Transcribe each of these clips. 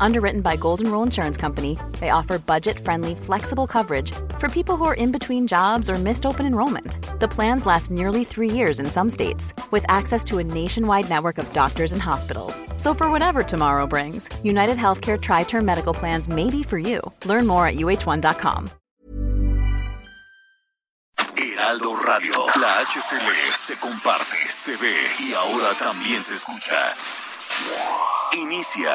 Underwritten by Golden Rule Insurance Company, they offer budget friendly, flexible coverage for people who are in between jobs or missed open enrollment. The plans last nearly three years in some states, with access to a nationwide network of doctors and hospitals. So, for whatever tomorrow brings, United Healthcare Tri Term Medical Plans may be for you. Learn more at uh1.com. Heraldo Radio, la HCL se comparte, se ve y ahora también se escucha. Inicia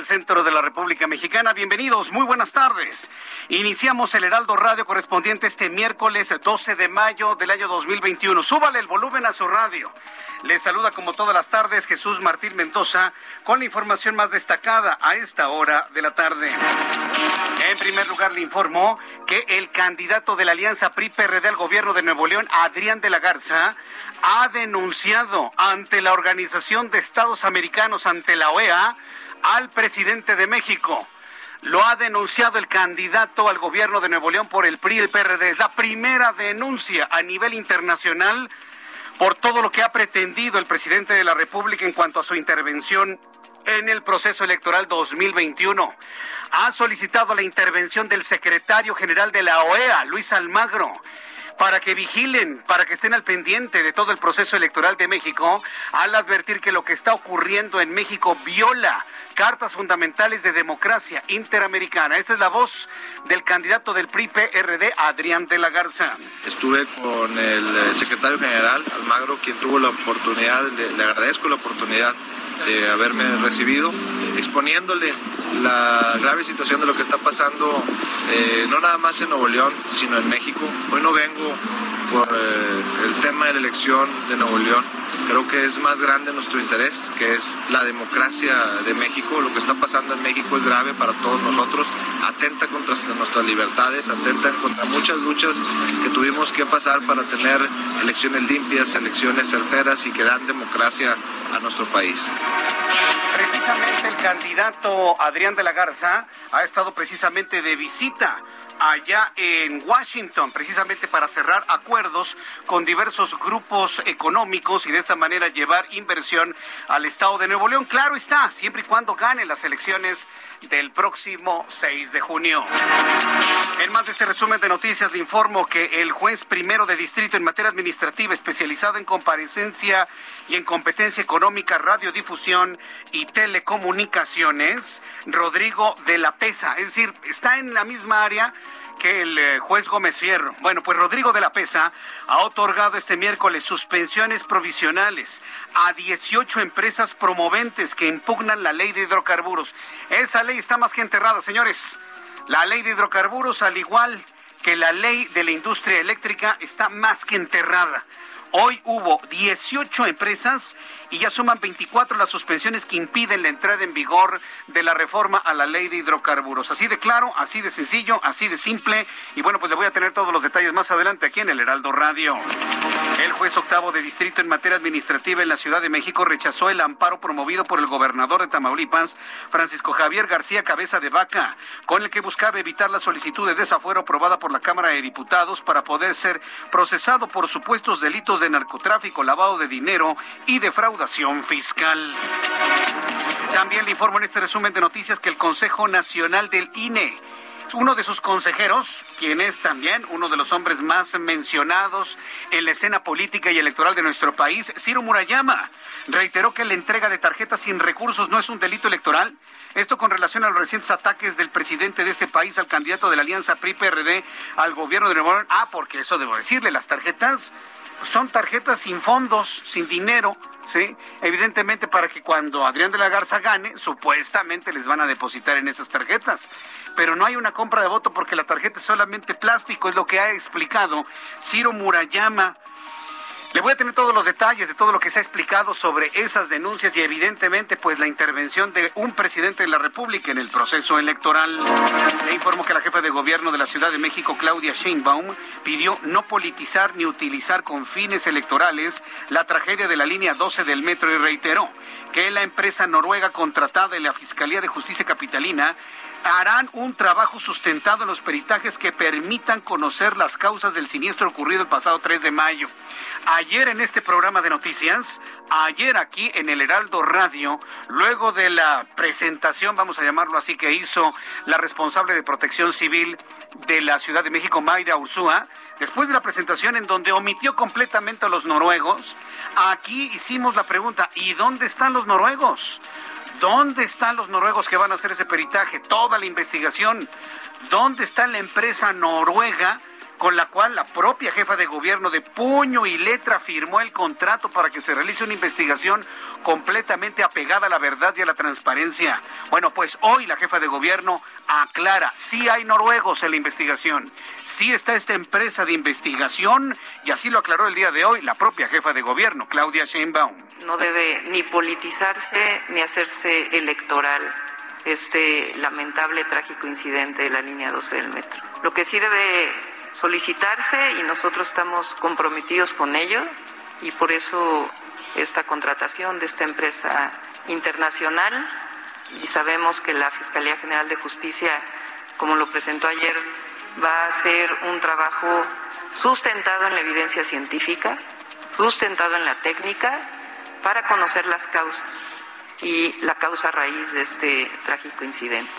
Del centro de la República Mexicana. Bienvenidos, muy buenas tardes. Iniciamos el Heraldo Radio correspondiente este miércoles 12 de mayo del año 2021. Súbale el volumen a su radio. Les saluda como todas las tardes Jesús Martín Mendoza con la información más destacada a esta hora de la tarde. En primer lugar, le informó que el candidato de la Alianza PRI-PRD al gobierno de Nuevo León, Adrián de la Garza, ha denunciado ante la Organización de Estados Americanos, ante la OEA, al presidente de México. Lo ha denunciado el candidato al gobierno de Nuevo León por el PRI el PRD. Es la primera denuncia a nivel internacional por todo lo que ha pretendido el presidente de la República en cuanto a su intervención en el proceso electoral 2021. Ha solicitado la intervención del secretario general de la OEA, Luis Almagro para que vigilen, para que estén al pendiente de todo el proceso electoral de México, al advertir que lo que está ocurriendo en México viola cartas fundamentales de democracia interamericana. Esta es la voz del candidato del PRI-PRD, Adrián de la Garza. Estuve con el eh, secretario general, Almagro, quien tuvo la oportunidad, le agradezco la oportunidad de haberme recibido, exponiéndole la grave situación de lo que está pasando, eh, no nada más en Nuevo León, sino en México. Hoy no vengo por eh, el tema de la elección de Nuevo León. Creo que es más grande nuestro interés, que es la democracia de México. Lo que está pasando en México es grave para todos nosotros, atenta contra nuestras libertades, atenta contra muchas luchas que tuvimos que pasar para tener elecciones limpias, elecciones certeras y que dan democracia a nuestro país. El candidato Adrián de la Garza ha estado precisamente de visita allá en Washington, precisamente para cerrar acuerdos con diversos grupos económicos y de esta manera llevar inversión al estado de Nuevo León. Claro está, siempre y cuando gane las elecciones del próximo 6 de junio. En más de este resumen de noticias, le informo que el juez primero de distrito en materia administrativa especializado en comparecencia y en competencia económica, radiodifusión y telecomunicaciones, Rodrigo de la Pesa, es decir, está en la misma área que el eh, juez Gómez Fierro. Bueno, pues Rodrigo de la Pesa ha otorgado este miércoles suspensiones provisionales a 18 empresas promoventes que impugnan la ley de hidrocarburos. Esa ley está más que enterrada, señores. La ley de hidrocarburos, al igual que la ley de la industria eléctrica, está más que enterrada. Hoy hubo 18 empresas y ya suman 24 las suspensiones que impiden la entrada en vigor de la reforma a la ley de hidrocarburos. Así de claro, así de sencillo, así de simple. Y bueno, pues le voy a tener todos los detalles más adelante aquí en el Heraldo Radio. El juez octavo de distrito en materia administrativa en la Ciudad de México rechazó el amparo promovido por el gobernador de Tamaulipas, Francisco Javier García Cabeza de Vaca, con el que buscaba evitar la solicitud de desafuero aprobada por la Cámara de Diputados para poder ser procesado por supuestos delitos de narcotráfico, lavado de dinero y defraudación fiscal. También le informo en este resumen de noticias que el Consejo Nacional del INE uno de sus consejeros, quien es también uno de los hombres más mencionados en la escena política y electoral de nuestro país, Ciro Murayama, reiteró que la entrega de tarjetas sin recursos no es un delito electoral. Esto con relación a los recientes ataques del presidente de este país al candidato de la Alianza PRI-PRD al gobierno de Nuevo León. Ah, porque eso debo decirle, las tarjetas son tarjetas sin fondos, sin dinero, ¿sí? Evidentemente para que cuando Adrián de la Garza gane, supuestamente les van a depositar en esas tarjetas. Pero no hay una compra de voto porque la tarjeta es solamente plástico, es lo que ha explicado Ciro Murayama, le voy a tener todos los detalles de todo lo que se ha explicado sobre esas denuncias y evidentemente pues la intervención de un presidente de la República en el proceso electoral. Le informo que la jefa de gobierno de la Ciudad de México, Claudia Sheinbaum, pidió no politizar ni utilizar con fines electorales la tragedia de la línea 12 del metro y reiteró que la empresa noruega contratada en la Fiscalía de Justicia Capitalina harán un trabajo sustentado en los peritajes que permitan conocer las causas del siniestro ocurrido el pasado 3 de mayo. Ayer en este programa de noticias, ayer aquí en el Heraldo Radio, luego de la presentación, vamos a llamarlo así, que hizo la responsable de protección civil de la Ciudad de México, Mayra Ursúa, después de la presentación en donde omitió completamente a los noruegos, aquí hicimos la pregunta, ¿y dónde están los noruegos? ¿Dónde están los noruegos que van a hacer ese peritaje? Toda la investigación. ¿Dónde está la empresa noruega con la cual la propia jefa de gobierno de puño y letra firmó el contrato para que se realice una investigación completamente apegada a la verdad y a la transparencia. Bueno, pues hoy la jefa de gobierno aclara, sí hay noruegos en la investigación, sí está esta empresa de investigación y así lo aclaró el día de hoy la propia jefa de gobierno, Claudia Sheinbaum. No debe ni politizarse ni hacerse electoral este lamentable, trágico incidente de la línea 12 del metro. Lo que sí debe solicitarse y nosotros estamos comprometidos con ello y por eso esta contratación de esta empresa internacional y sabemos que la Fiscalía General de Justicia, como lo presentó ayer, va a hacer un trabajo sustentado en la evidencia científica, sustentado en la técnica, para conocer las causas y la causa raíz de este trágico incidente.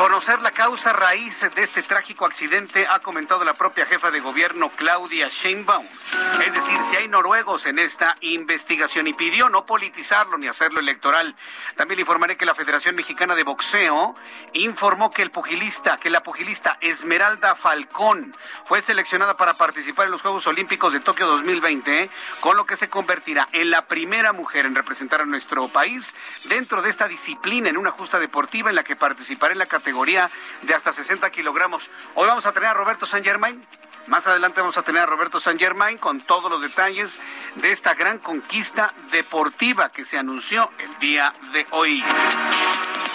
Conocer la causa raíz de este trágico accidente ha comentado la propia jefa de gobierno Claudia Sheinbaum. Es decir, si hay noruegos en esta investigación y pidió no politizarlo ni hacerlo electoral. También le informaré que la Federación Mexicana de Boxeo informó que el pugilista, que la pugilista Esmeralda Falcón fue seleccionada para participar en los Juegos Olímpicos de Tokio 2020, con lo que se convertirá en la primera mujer en representar a nuestro país dentro de esta disciplina en una justa deportiva en la que participará en la categoría categoría de hasta 60 kilogramos. Hoy vamos a tener a Roberto San Germain. Más adelante vamos a tener a Roberto San Germain con todos los detalles de esta gran conquista deportiva que se anunció el día de hoy.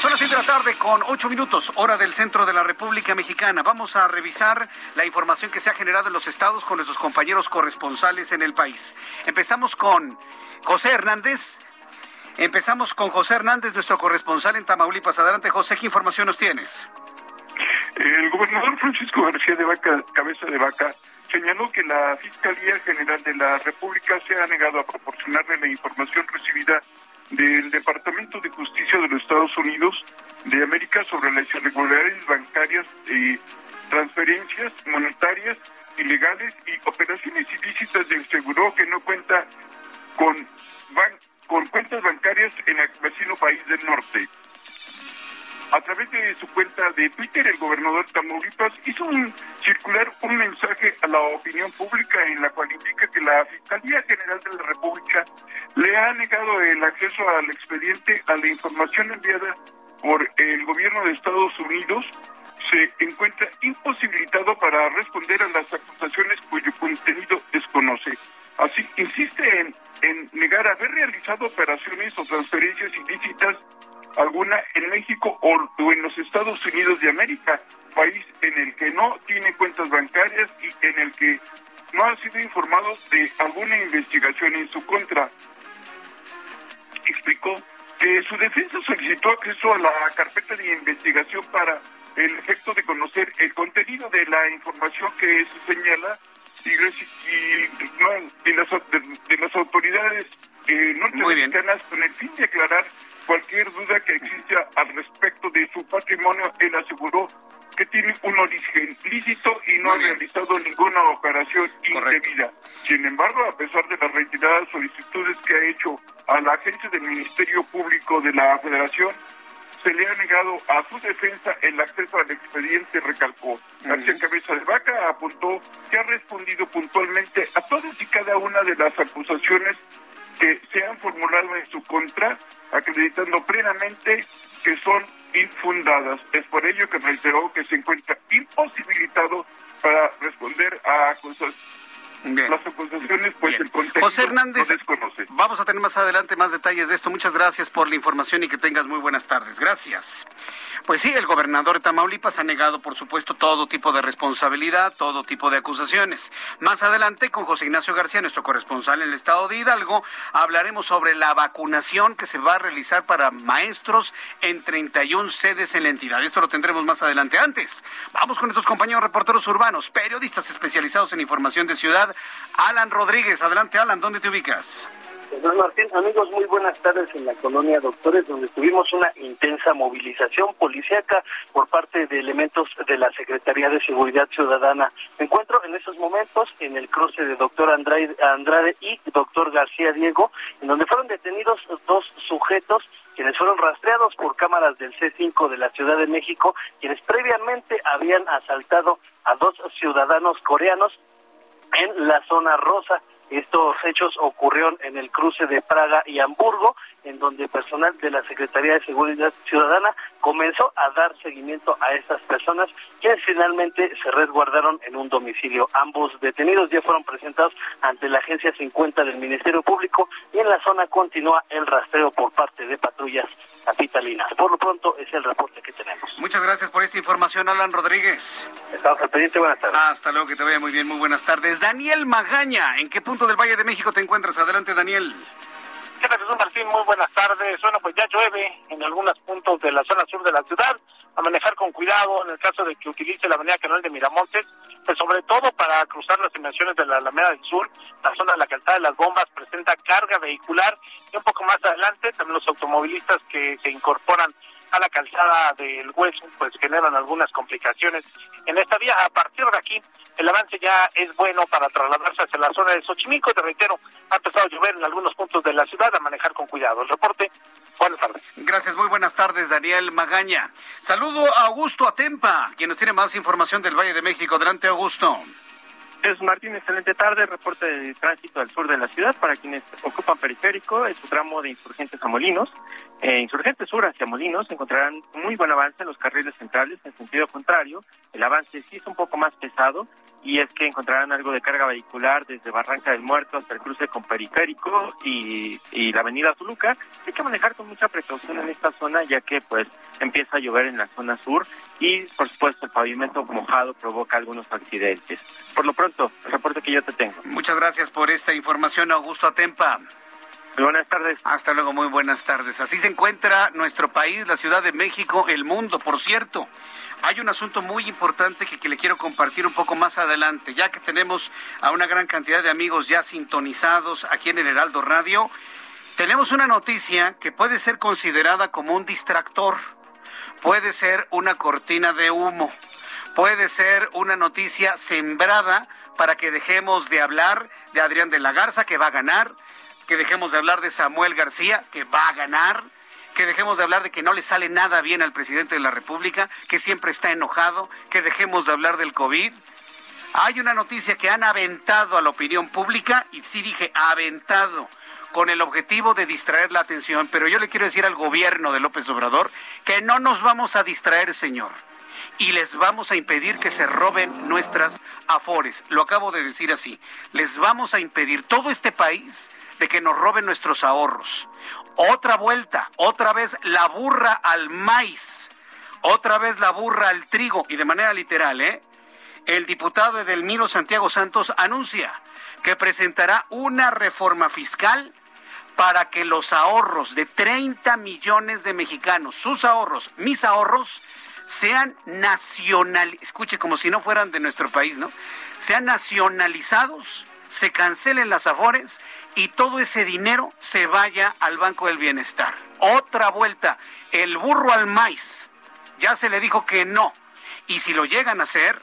Son las 7 de la tarde con 8 minutos, hora del centro de la República Mexicana. Vamos a revisar la información que se ha generado en los estados con nuestros compañeros corresponsales en el país. Empezamos con José Hernández, Empezamos con José Hernández, nuestro corresponsal en Tamaulipas. Adelante, José, ¿qué información nos tienes? El gobernador Francisco García de Vaca, cabeza de vaca, señaló que la Fiscalía General de la República se ha negado a proporcionarle la información recibida del Departamento de Justicia de los Estados Unidos de América sobre las irregularidades bancarias, y transferencias monetarias ilegales y operaciones ilícitas del seguro que no cuenta con con cuentas bancarias en el vecino país del norte. A través de su cuenta de Twitter, el gobernador Tamaulipas hizo un, circular un mensaje a la opinión pública en la cual indica que la Fiscalía General de la República le ha negado el acceso al expediente a la información enviada por el gobierno de Estados Unidos se encuentra imposibilitado para responder a las acusaciones cuyo contenido desconoce. Así, insiste en, en negar haber realizado operaciones o transferencias ilícitas alguna en México o, en los Estados Unidos de América, país en el que no tiene cuentas bancarias y en el que no ha sido informado de alguna investigación en su contra. Explicó que su defensa solicitó acceso a la carpeta de investigación para el efecto de conocer el contenido de la información que se señala y, de, las, de, las autoridades eh, norteamericanas con el fin de aclarar cualquier duda que exista al respecto de su patrimonio. Él aseguró que tiene un origen lícito y no ha realizado ninguna operación indebida. Sin embargo, a pesar de las reiteradas solicitudes que ha hecho a la agencia del Ministerio Público de la Federación, se le ha negado a su defensa el acceso al expediente, recalcó. García Cabeza de Vaca apuntó que ha respondido puntualmente a todas y cada una de las acusaciones que se han formulado en su contra, acreditando plenamente que son infundadas. Es por ello que reiteró que se encuentra imposibilitado para responder a acusaciones las acusaciones, pues el contexto José Hernández, vamos a tener más adelante más detalles de esto. Muchas gracias por la información y que tengas muy buenas tardes. Gracias. Pues sí, el gobernador de Tamaulipas ha negado, por supuesto, todo tipo de responsabilidad, todo tipo de acusaciones. Más adelante, con José Ignacio García, nuestro corresponsal en el estado de Hidalgo, hablaremos sobre la vacunación que se va a realizar para maestros en 31 sedes en la entidad. Esto lo tendremos más adelante. Antes, vamos con nuestros compañeros reporteros urbanos, periodistas especializados en información de ciudad Alan Rodríguez. Adelante, Alan, ¿dónde te ubicas? Martín, amigos, muy buenas tardes en la colonia Doctores, donde tuvimos una intensa movilización policíaca por parte de elementos de la Secretaría de Seguridad Ciudadana. Me encuentro en esos momentos en el cruce de doctor Andrade, Andrade y doctor García Diego, en donde fueron detenidos dos sujetos quienes fueron rastreados por cámaras del C5 de la Ciudad de México, quienes previamente habían asaltado a dos ciudadanos coreanos en la zona rosa. Estos hechos ocurrieron en el cruce de Praga y Hamburgo, en donde personal de la Secretaría de Seguridad Ciudadana comenzó a dar seguimiento a estas personas, quienes finalmente se resguardaron en un domicilio. Ambos detenidos ya fueron presentados ante la Agencia 50 del Ministerio Público y en la zona continúa el rastreo por parte de patrullas capitalinas. Por lo pronto es el reporte que tenemos. Muchas gracias por esta información, Alan Rodríguez. Estamos al pendiente, buenas tardes. Hasta luego, que te vaya muy bien, muy buenas tardes. Daniel Magaña, ¿en qué punto del Valle de México te encuentras? Adelante, Daniel. ¿Qué tal, Jesús Martín? Muy buenas tardes. Bueno, pues ya llueve en algunos puntos de la zona sur de la ciudad. A manejar con cuidado en el caso de que utilice la avenida Canal de Miramontes, pues sobre todo para cruzar las dimensiones de la Alameda del Sur, la zona de la calzada de las bombas presenta carga vehicular y un poco más adelante también los automovilistas que se incorporan a la calzada del hueso, pues generan algunas complicaciones en esta vía. A partir de aquí, el avance ya es bueno para trasladarse hacia la zona de Xochimilco. Te reitero, ha empezado a llover en algunos puntos de la ciudad, a manejar con cuidado. El reporte, buenas tardes. Gracias, muy buenas tardes, Daniel Magaña. Saludo a Augusto Atempa, quien nos tiene más información del Valle de México. Adelante, Augusto. Es Martín, excelente tarde. Reporte de tránsito al sur de la ciudad para quienes ocupan periférico, es su tramo de Insurgentes a Molinos. Eh, Insurgentes Sur hacia Molinos encontrarán muy buen avance en los carriles centrales, en sentido contrario. El avance sí es un poco más pesado y es que encontrarán algo de carga vehicular desde Barranca del Muerto hasta el cruce con Periférico y, y la avenida Toluca. Hay que manejar con mucha precaución en esta zona ya que pues empieza a llover en la zona sur y por supuesto el pavimento mojado provoca algunos accidentes. Por lo pronto, el reporte que yo te tengo. Muchas gracias por esta información, Augusto Atempa. Buenas tardes. Hasta luego, muy buenas tardes. Así se encuentra nuestro país, la Ciudad de México, el mundo, por cierto. Hay un asunto muy importante que, que, le quiero compartir un poco más adelante, ya que tenemos a una gran cantidad de amigos ya sintonizados aquí en el Heraldo Radio. Tenemos una noticia que puede ser considerada como un distractor, puede ser una cortina de humo, puede ser una noticia sembrada para que dejemos de hablar de Adrián de la Garza, que va a ganar, que dejemos de hablar de Samuel García, que va a ganar, que dejemos de hablar de que no le sale nada bien al presidente de la República, que siempre está enojado, que dejemos de hablar del COVID. Hay una noticia que han aventado a la opinión pública, y sí dije aventado, con el objetivo de distraer la atención, pero yo le quiero decir al gobierno de López Obrador que no nos vamos a distraer, señor y les vamos a impedir que se roben nuestras afores. Lo acabo de decir así. Les vamos a impedir todo este país de que nos roben nuestros ahorros. Otra vuelta, otra vez la burra al maíz, otra vez la burra al trigo y de manera literal, ¿eh? El diputado Edelmiro Santiago Santos anuncia que presentará una reforma fiscal para que los ahorros de 30 millones de mexicanos, sus ahorros, mis ahorros, sean nacional, escuche como si no fueran de nuestro país, ¿no? Sean nacionalizados, se cancelen las afores y todo ese dinero se vaya al Banco del Bienestar. Otra vuelta, el burro al maíz. Ya se le dijo que no. Y si lo llegan a hacer,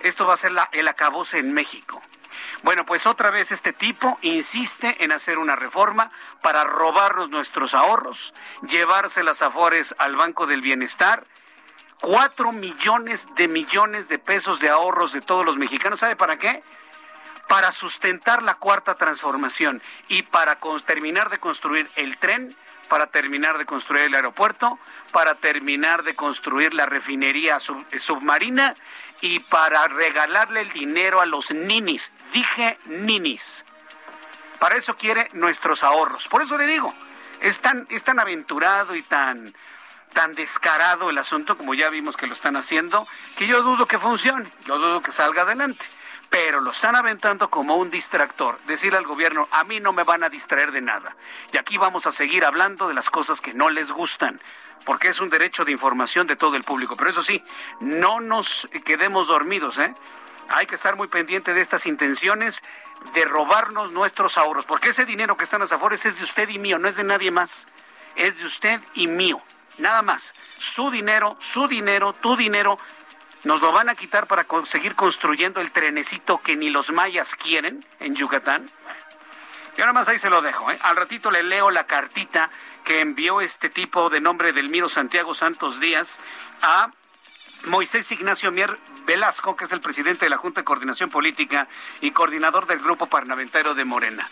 esto va a ser el acabose en México. Bueno, pues otra vez este tipo insiste en hacer una reforma para robarnos nuestros ahorros, llevarse las afores al Banco del Bienestar. Cuatro millones de millones de pesos de ahorros de todos los mexicanos. ¿Sabe para qué? Para sustentar la cuarta transformación y para terminar de construir el tren para terminar de construir el aeropuerto, para terminar de construir la refinería submarina y para regalarle el dinero a los ninis. Dije ninis. Para eso quiere nuestros ahorros. Por eso le digo, es tan, es tan aventurado y tan, tan descarado el asunto, como ya vimos que lo están haciendo, que yo dudo que funcione, yo dudo que salga adelante pero lo están aventando como un distractor. Decirle al gobierno, a mí no me van a distraer de nada. Y aquí vamos a seguir hablando de las cosas que no les gustan, porque es un derecho de información de todo el público. Pero eso sí, no nos quedemos dormidos, ¿eh? Hay que estar muy pendiente de estas intenciones de robarnos nuestros ahorros, porque ese dinero que están a Afores es de usted y mío, no es de nadie más. Es de usted y mío. Nada más. Su dinero, su dinero, tu dinero nos lo van a quitar para seguir construyendo el trenecito que ni los mayas quieren en Yucatán. Y ahora más ahí se lo dejo. ¿eh? Al ratito le leo la cartita que envió este tipo de nombre del Miro Santiago Santos Díaz a Moisés Ignacio Mier Velasco, que es el presidente de la Junta de Coordinación Política y coordinador del Grupo Parlamentario de Morena.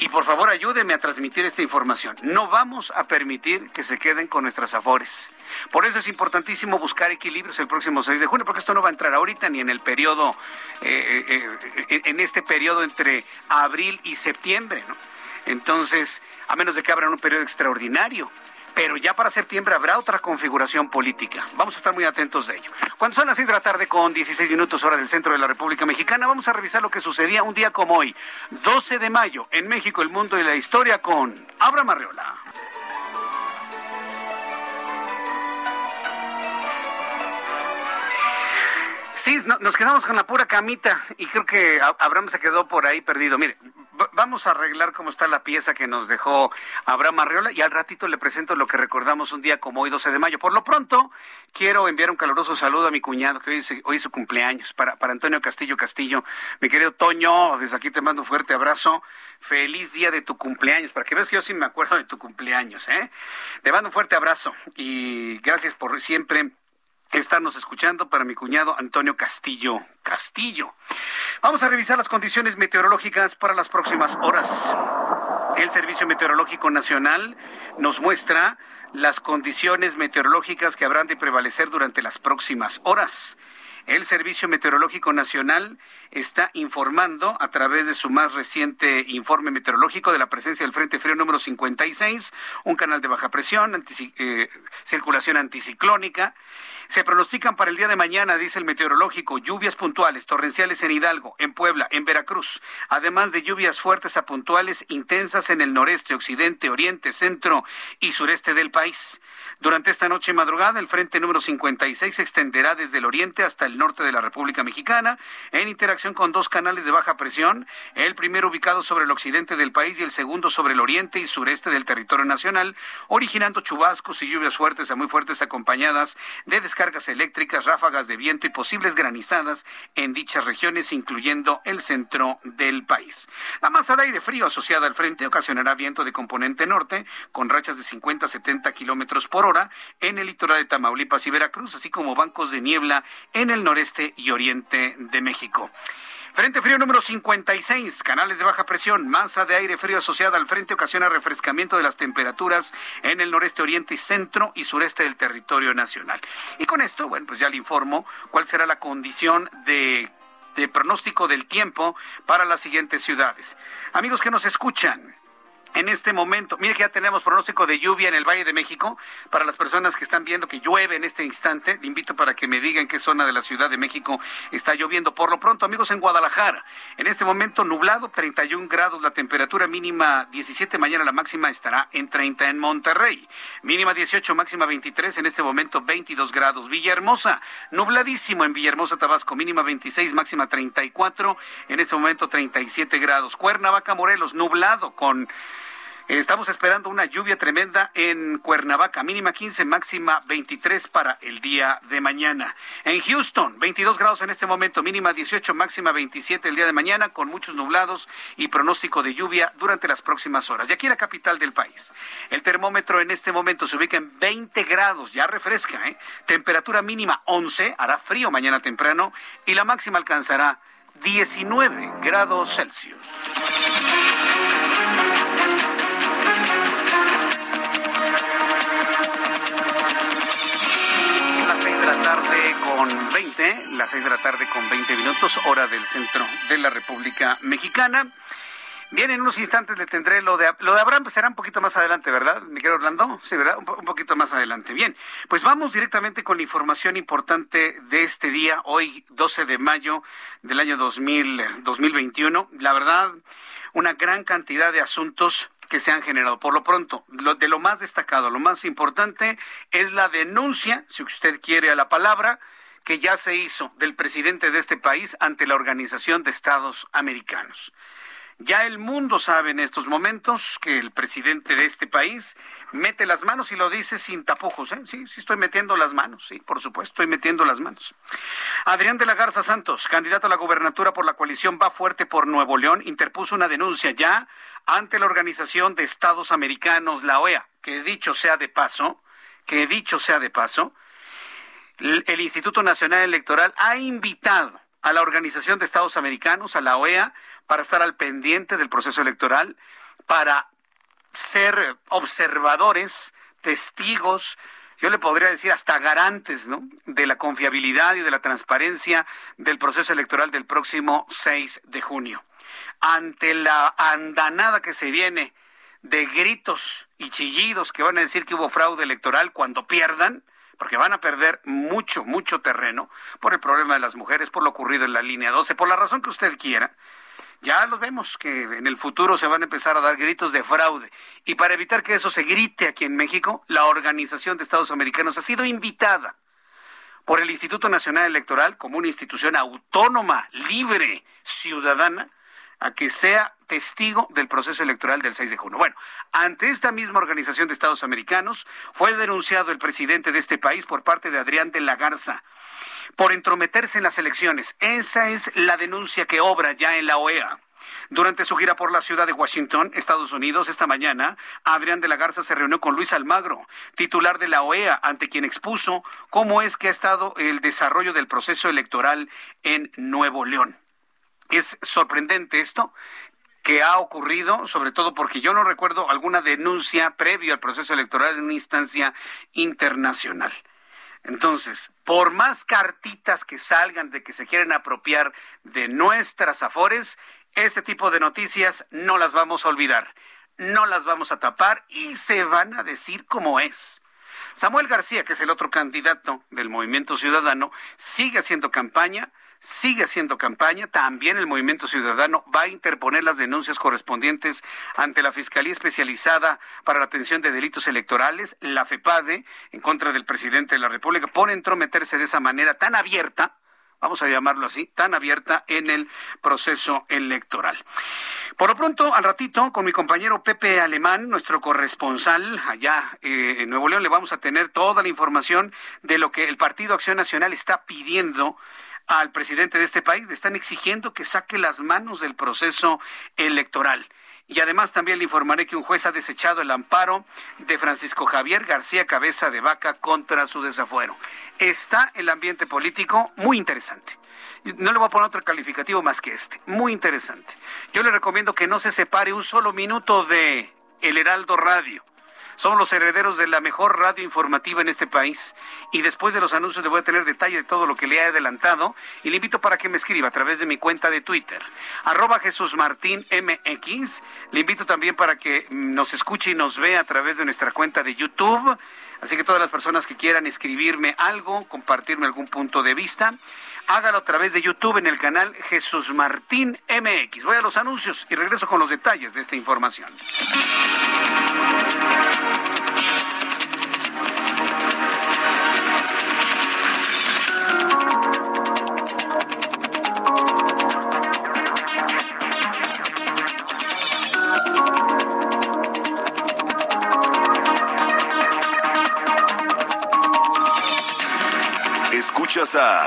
Y por favor ayúdeme a transmitir esta información. No vamos a permitir que se queden con nuestras afores. Por eso es importantísimo buscar equilibrios el próximo 6 de junio, porque esto no va a entrar ahorita ni en el periodo, eh, eh, eh, en este periodo entre abril y septiembre. ¿no? Entonces, a menos de que abran un periodo extraordinario pero ya para septiembre habrá otra configuración política. Vamos a estar muy atentos de ello. Cuando son las 6 de la tarde con 16 minutos hora del centro de la República Mexicana, vamos a revisar lo que sucedía un día como hoy, 12 de mayo, en México, el mundo y la historia con Abraham Arreola. Sí, nos quedamos con la pura camita y creo que Abraham se quedó por ahí perdido. Mire, vamos a arreglar cómo está la pieza que nos dejó Abraham Arriola y al ratito le presento lo que recordamos un día como hoy 12 de mayo. Por lo pronto, quiero enviar un caluroso saludo a mi cuñado que hoy, hoy es su cumpleaños, para, para Antonio Castillo Castillo. Mi querido Toño, desde aquí te mando un fuerte abrazo. Feliz día de tu cumpleaños, para que veas que yo sí me acuerdo de tu cumpleaños. ¿eh? Te mando un fuerte abrazo y gracias por siempre estarnos escuchando para mi cuñado Antonio Castillo Castillo. Vamos a revisar las condiciones meteorológicas para las próximas horas. El Servicio Meteorológico Nacional nos muestra las condiciones meteorológicas que habrán de prevalecer durante las próximas horas. El Servicio Meteorológico Nacional está informando a través de su más reciente informe meteorológico de la presencia del Frente Frío número 56, un canal de baja presión, eh, circulación anticiclónica se pronostican para el día de mañana, dice el meteorológico, lluvias puntuales, torrenciales en Hidalgo, en Puebla, en Veracruz, además de lluvias fuertes a puntuales intensas en el noreste, occidente, oriente, centro y sureste del país. Durante esta noche y madrugada, el frente número 56 se extenderá desde el oriente hasta el norte de la República Mexicana, en interacción con dos canales de baja presión, el primero ubicado sobre el occidente del país y el segundo sobre el oriente y sureste del territorio nacional, originando chubascos y lluvias fuertes a muy fuertes acompañadas de cargas eléctricas, ráfagas de viento y posibles granizadas en dichas regiones, incluyendo el centro del país. La masa de aire frío asociada al frente ocasionará viento de componente norte con rachas de 50 a 70 kilómetros por hora en el litoral de Tamaulipas y Veracruz, así como bancos de niebla en el noreste y oriente de México. Frente frío número 56, canales de baja presión, masa de aire frío asociada al frente ocasiona refrescamiento de las temperaturas en el noreste, oriente, centro y sureste del territorio nacional. Y con esto, bueno, pues ya le informo cuál será la condición de pronóstico del tiempo para las siguientes ciudades. Amigos que nos escuchan, en este momento. Mire que ya tenemos pronóstico de lluvia en el Valle de México. Para las personas que están viendo que llueve en este instante, le invito para que me digan qué zona de la Ciudad de México está lloviendo. Por lo pronto, amigos, en Guadalajara, en este momento nublado, 31 grados, la temperatura mínima 17, mañana la máxima estará en 30 en Monterrey. Mínima 18, máxima 23, en este momento 22 grados. Villahermosa, nubladísimo en Villahermosa, Tabasco, mínima 26, máxima 34, en este momento 37 grados. Cuernavaca, Morelos, nublado con Estamos esperando una lluvia tremenda en Cuernavaca, mínima 15, máxima 23 para el día de mañana. En Houston, 22 grados en este momento, mínima 18, máxima 27 el día de mañana, con muchos nublados y pronóstico de lluvia durante las próximas horas. Y aquí la capital del país. El termómetro en este momento se ubica en 20 grados, ya refresca, ¿eh? Temperatura mínima 11, hará frío mañana temprano y la máxima alcanzará 19 grados Celsius. 20, las 6 de la tarde con 20 minutos, hora del centro de la República Mexicana. Bien, en unos instantes le tendré lo de, lo de Abraham, será un poquito más adelante, ¿verdad, Miguel Orlando? Sí, ¿verdad? Un, un, poquito más adelante. Bien, pues vamos directamente con la información importante de este día, hoy 12 de mayo del año 2000, 2021. La verdad, una gran cantidad de asuntos que se han generado. Por lo pronto, lo, de lo más destacado, lo más importante es la denuncia, si usted quiere a la palabra, que ya se hizo del presidente de este país ante la Organización de Estados Americanos. Ya el mundo sabe en estos momentos que el presidente de este país mete las manos y lo dice sin tapujos. ¿eh? Sí, sí estoy metiendo las manos, sí, por supuesto, estoy metiendo las manos. Adrián de la Garza Santos, candidato a la gobernatura por la coalición Va Fuerte por Nuevo León, interpuso una denuncia ya ante la Organización de Estados Americanos, la OEA, que dicho sea de paso, que dicho sea de paso, el Instituto Nacional Electoral ha invitado a la Organización de Estados Americanos, a la OEA, para estar al pendiente del proceso electoral, para ser observadores, testigos, yo le podría decir hasta garantes, ¿no? De la confiabilidad y de la transparencia del proceso electoral del próximo 6 de junio. Ante la andanada que se viene de gritos y chillidos que van a decir que hubo fraude electoral cuando pierdan, porque van a perder mucho, mucho terreno por el problema de las mujeres, por lo ocurrido en la línea 12, por la razón que usted quiera. Ya lo vemos que en el futuro se van a empezar a dar gritos de fraude. Y para evitar que eso se grite aquí en México, la Organización de Estados Americanos ha sido invitada por el Instituto Nacional Electoral como una institución autónoma, libre, ciudadana, a que sea testigo del proceso electoral del 6 de junio. Bueno, ante esta misma Organización de Estados Americanos fue denunciado el presidente de este país por parte de Adrián de la Garza por entrometerse en las elecciones. Esa es la denuncia que obra ya en la OEA. Durante su gira por la ciudad de Washington, Estados Unidos, esta mañana, Adrián de la Garza se reunió con Luis Almagro, titular de la OEA, ante quien expuso cómo es que ha estado el desarrollo del proceso electoral en Nuevo León. Es sorprendente esto que ha ocurrido, sobre todo porque yo no recuerdo alguna denuncia previo al proceso electoral en una instancia internacional. Entonces, por más cartitas que salgan de que se quieren apropiar de nuestras afores, este tipo de noticias no las vamos a olvidar, no las vamos a tapar y se van a decir como es. Samuel García, que es el otro candidato del Movimiento Ciudadano, sigue haciendo campaña sigue haciendo campaña. También el Movimiento Ciudadano va a interponer las denuncias correspondientes ante la Fiscalía Especializada para la Atención de Delitos Electorales, la FEPADE, en contra del presidente de la República, por entrometerse de esa manera tan abierta vamos a llamarlo así, tan abierta en el proceso electoral. Por lo pronto, al ratito, con mi compañero Pepe Alemán, nuestro corresponsal allá eh, en Nuevo León, le vamos a tener toda la información de lo que el Partido Acción Nacional está pidiendo al presidente de este país. Le están exigiendo que saque las manos del proceso electoral. Y además también le informaré que un juez ha desechado el amparo de Francisco Javier García Cabeza de Vaca contra su desafuero. Está el ambiente político muy interesante. No le voy a poner otro calificativo más que este. Muy interesante. Yo le recomiendo que no se separe un solo minuto de El Heraldo Radio. Somos los herederos de la mejor radio informativa en este país. Y después de los anuncios le voy a tener detalle de todo lo que le he adelantado. Y le invito para que me escriba a través de mi cuenta de Twitter, arroba Jesús Martín MX. Le invito también para que nos escuche y nos vea a través de nuestra cuenta de YouTube. Así que todas las personas que quieran escribirme algo, compartirme algún punto de vista, hágalo a través de YouTube en el canal Jesús Martín MX. Voy a los anuncios y regreso con los detalles de esta información. Escuchas a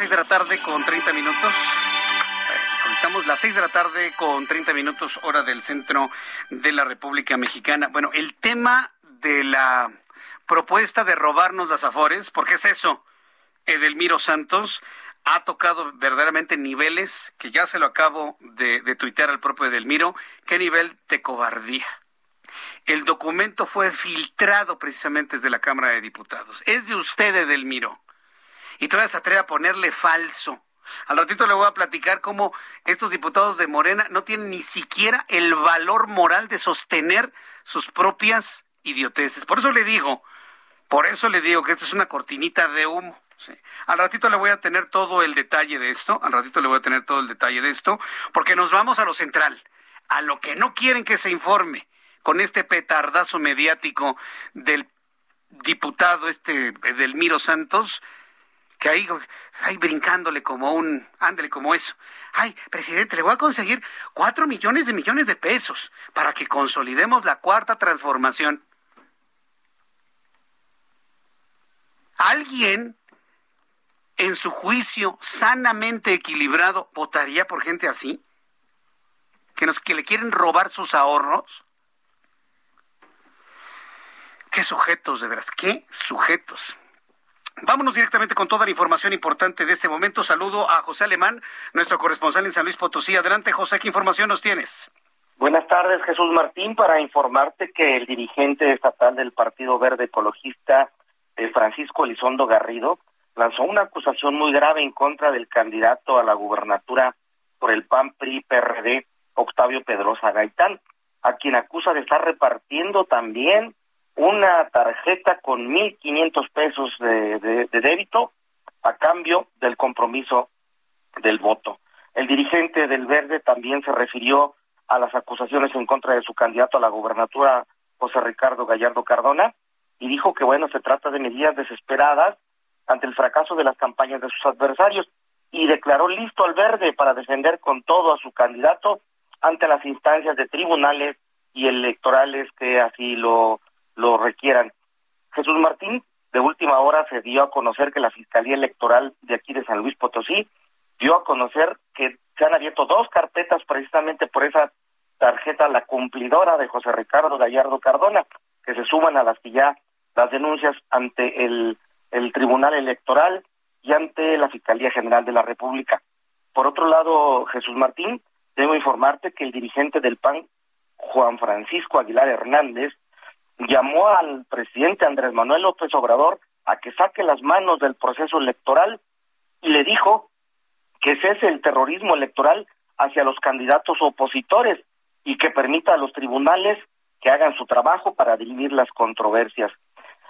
6 de la tarde con 30 minutos. Estamos las 6 de la tarde con 30 minutos hora del centro de la República Mexicana. Bueno, el tema de la propuesta de robarnos las afores, porque es eso, Edelmiro Santos ha tocado verdaderamente niveles que ya se lo acabo de, de tuitear al propio Edelmiro, qué nivel de cobardía. El documento fue filtrado precisamente desde la Cámara de Diputados. Es de usted, Edelmiro y todavía se atreve a ponerle falso. Al ratito le voy a platicar cómo estos diputados de Morena no tienen ni siquiera el valor moral de sostener sus propias idioteces. Por eso le digo, por eso le digo que esta es una cortinita de humo. Al ratito le voy a tener todo el detalle de esto, al ratito le voy a tener todo el detalle de esto, porque nos vamos a lo central, a lo que no quieren que se informe con este petardazo mediático del diputado este Delmiro Santos, que ahí, brincándole como un, ándale como eso. Ay, presidente, le voy a conseguir cuatro millones de millones de pesos para que consolidemos la cuarta transformación. ¿Alguien en su juicio sanamente equilibrado votaría por gente así? ¿Que, nos, que le quieren robar sus ahorros? ¿Qué sujetos, de veras? ¿Qué sujetos? Vámonos directamente con toda la información importante de este momento. Saludo a José Alemán, nuestro corresponsal en San Luis Potosí. Adelante, José, ¿qué información nos tienes? Buenas tardes, Jesús Martín, para informarte que el dirigente estatal del Partido Verde Ecologista, eh, Francisco Elizondo Garrido, lanzó una acusación muy grave en contra del candidato a la gubernatura por el PAN-PRI-PRD, Octavio Pedrosa Gaitán, a quien acusa de estar repartiendo también una tarjeta con 1.500 pesos de, de, débito a cambio del compromiso del voto. El dirigente del Verde también se refirió a las acusaciones en contra de su candidato a la gubernatura, José Ricardo Gallardo Cardona, y dijo que, bueno, se trata de medidas desesperadas ante el fracaso de las campañas de sus adversarios y declaró listo al Verde para defender con todo a su candidato ante las instancias de tribunales y electorales que así lo lo requieran. Jesús Martín, de última hora se dio a conocer que la Fiscalía Electoral de aquí de San Luis Potosí dio a conocer que se han abierto dos carpetas precisamente por esa tarjeta, la cumplidora de José Ricardo Gallardo Cardona, que se suman a las que ya las denuncias ante el, el Tribunal Electoral y ante la Fiscalía General de la República. Por otro lado, Jesús Martín, debo informarte que el dirigente del PAN, Juan Francisco Aguilar Hernández, llamó al presidente Andrés Manuel López Obrador a que saque las manos del proceso electoral y le dijo que cese el terrorismo electoral hacia los candidatos opositores y que permita a los tribunales que hagan su trabajo para dirimir las controversias.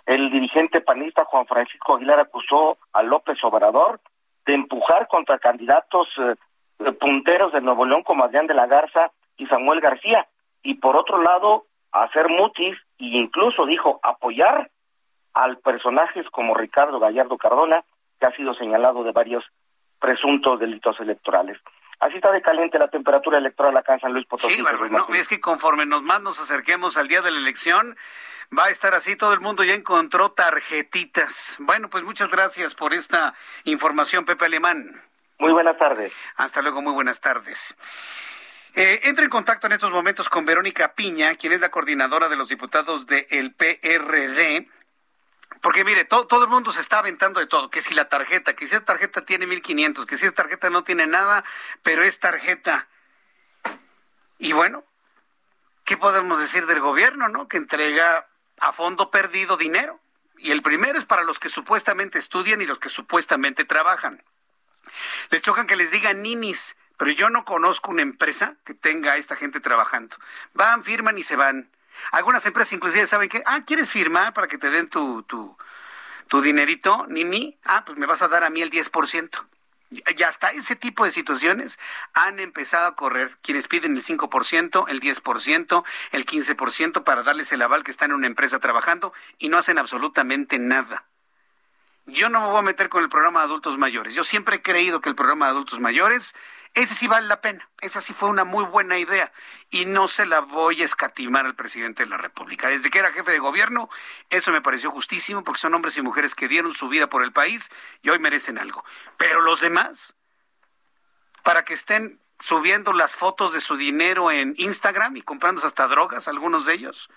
El dirigente panista Juan Francisco Aguilar acusó a López Obrador de empujar contra candidatos eh, punteros de Nuevo León como Adrián de la Garza y Samuel García, y por otro lado hacer mutis e incluso dijo apoyar al personajes como Ricardo Gallardo Cardona, que ha sido señalado de varios presuntos delitos electorales. Así está de caliente la temperatura electoral acá en San Luis Potosí. Sí, no, es que conforme nos más nos acerquemos al día de la elección, va a estar así, todo el mundo ya encontró tarjetitas. Bueno, pues muchas gracias por esta información, Pepe Alemán. Muy buenas tardes. Hasta luego, muy buenas tardes. Eh, entro en contacto en estos momentos con Verónica Piña, quien es la coordinadora de los diputados del PRD. Porque mire, todo, todo el mundo se está aventando de todo, que si la tarjeta, que si esa tarjeta tiene 1500, que si esa tarjeta no tiene nada, pero es tarjeta. Y bueno, ¿qué podemos decir del gobierno, no? Que entrega a fondo perdido dinero. Y el primero es para los que supuestamente estudian y los que supuestamente trabajan. Les chocan que les digan ninis, pero yo no conozco una empresa que tenga a esta gente trabajando. Van, firman y se van. Algunas empresas inclusive saben que, ah, ¿quieres firmar para que te den tu, tu, tu dinerito, Nini? Ah, pues me vas a dar a mí el 10%. Y hasta ese tipo de situaciones han empezado a correr quienes piden el 5%, el 10%, el 15% para darles el aval que están en una empresa trabajando y no hacen absolutamente nada. Yo no me voy a meter con el programa de adultos mayores. Yo siempre he creído que el programa de adultos mayores, ese sí vale la pena. Esa sí fue una muy buena idea. Y no se la voy a escatimar al presidente de la República. Desde que era jefe de gobierno, eso me pareció justísimo porque son hombres y mujeres que dieron su vida por el país y hoy merecen algo. Pero los demás, para que estén subiendo las fotos de su dinero en Instagram y comprándose hasta drogas, algunos de ellos,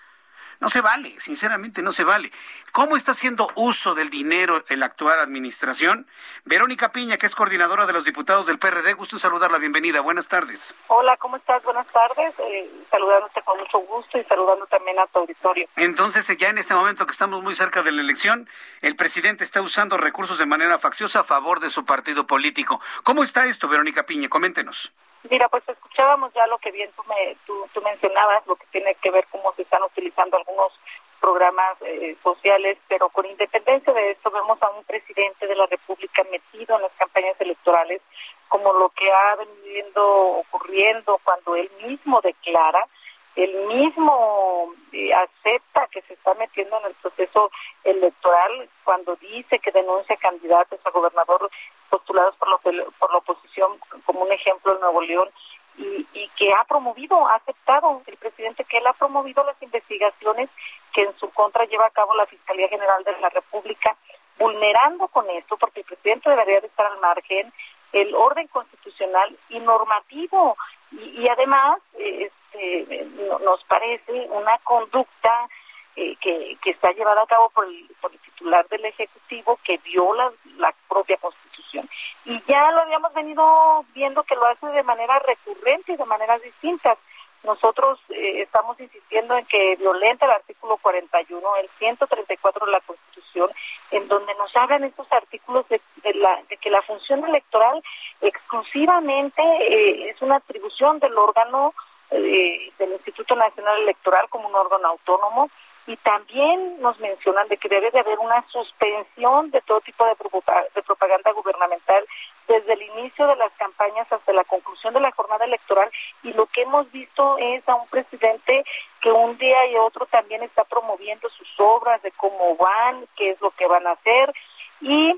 no se vale, sinceramente no se vale. ¿Cómo está haciendo uso del dinero en la actual administración? Verónica Piña, que es coordinadora de los diputados del PRD, gusto en saludarla, bienvenida, buenas tardes. Hola, ¿cómo estás? Buenas tardes, eh, saludándote con mucho gusto y saludando también a tu auditorio. Entonces, ya en este momento que estamos muy cerca de la elección, el presidente está usando recursos de manera facciosa a favor de su partido político. ¿Cómo está esto, Verónica Piña? Coméntenos. Mira, pues escuchábamos ya lo que bien tú, me, tú, mencionabas, lo que tiene que ver cómo se están utilizando algunos programas eh, sociales, pero con independencia de esto vemos a un presidente de la República metido en las campañas electorales, como lo que ha venido ocurriendo cuando él mismo declara, él mismo eh, acepta que se está metiendo en el proceso electoral cuando dice que denuncia candidatos a gobernador postulados por, por la oposición, como un ejemplo en Nuevo León, y, y, que ha promovido, ha aceptado el presidente que él ha promovido las investigaciones que en su contra lleva a cabo la Fiscalía General de la República, vulnerando con esto, porque el presidente debería de estar al margen, el orden constitucional y normativo. Y, además, este, nos parece una conducta eh, que, que está llevada a cabo por el titular del Ejecutivo que viola la propia Constitución. Y ya lo habíamos venido viendo que lo hace de manera recurrente y de maneras distintas. Nosotros eh, estamos insistiendo en que violenta el artículo 41, el 134 de la Constitución, en donde nos hablan estos artículos de, la, de que la función electoral exclusivamente eh, es una atribución del órgano del Instituto Nacional Electoral como un órgano autónomo y también nos mencionan de que debe de haber una suspensión de todo tipo de, propaganda gubernamental desde el inicio de las campañas hasta la conclusión de la jornada electoral. Y lo que hemos visto es a un presidente que un día y otro también está promoviendo sus obras de cómo van, qué es lo que van a hacer. Y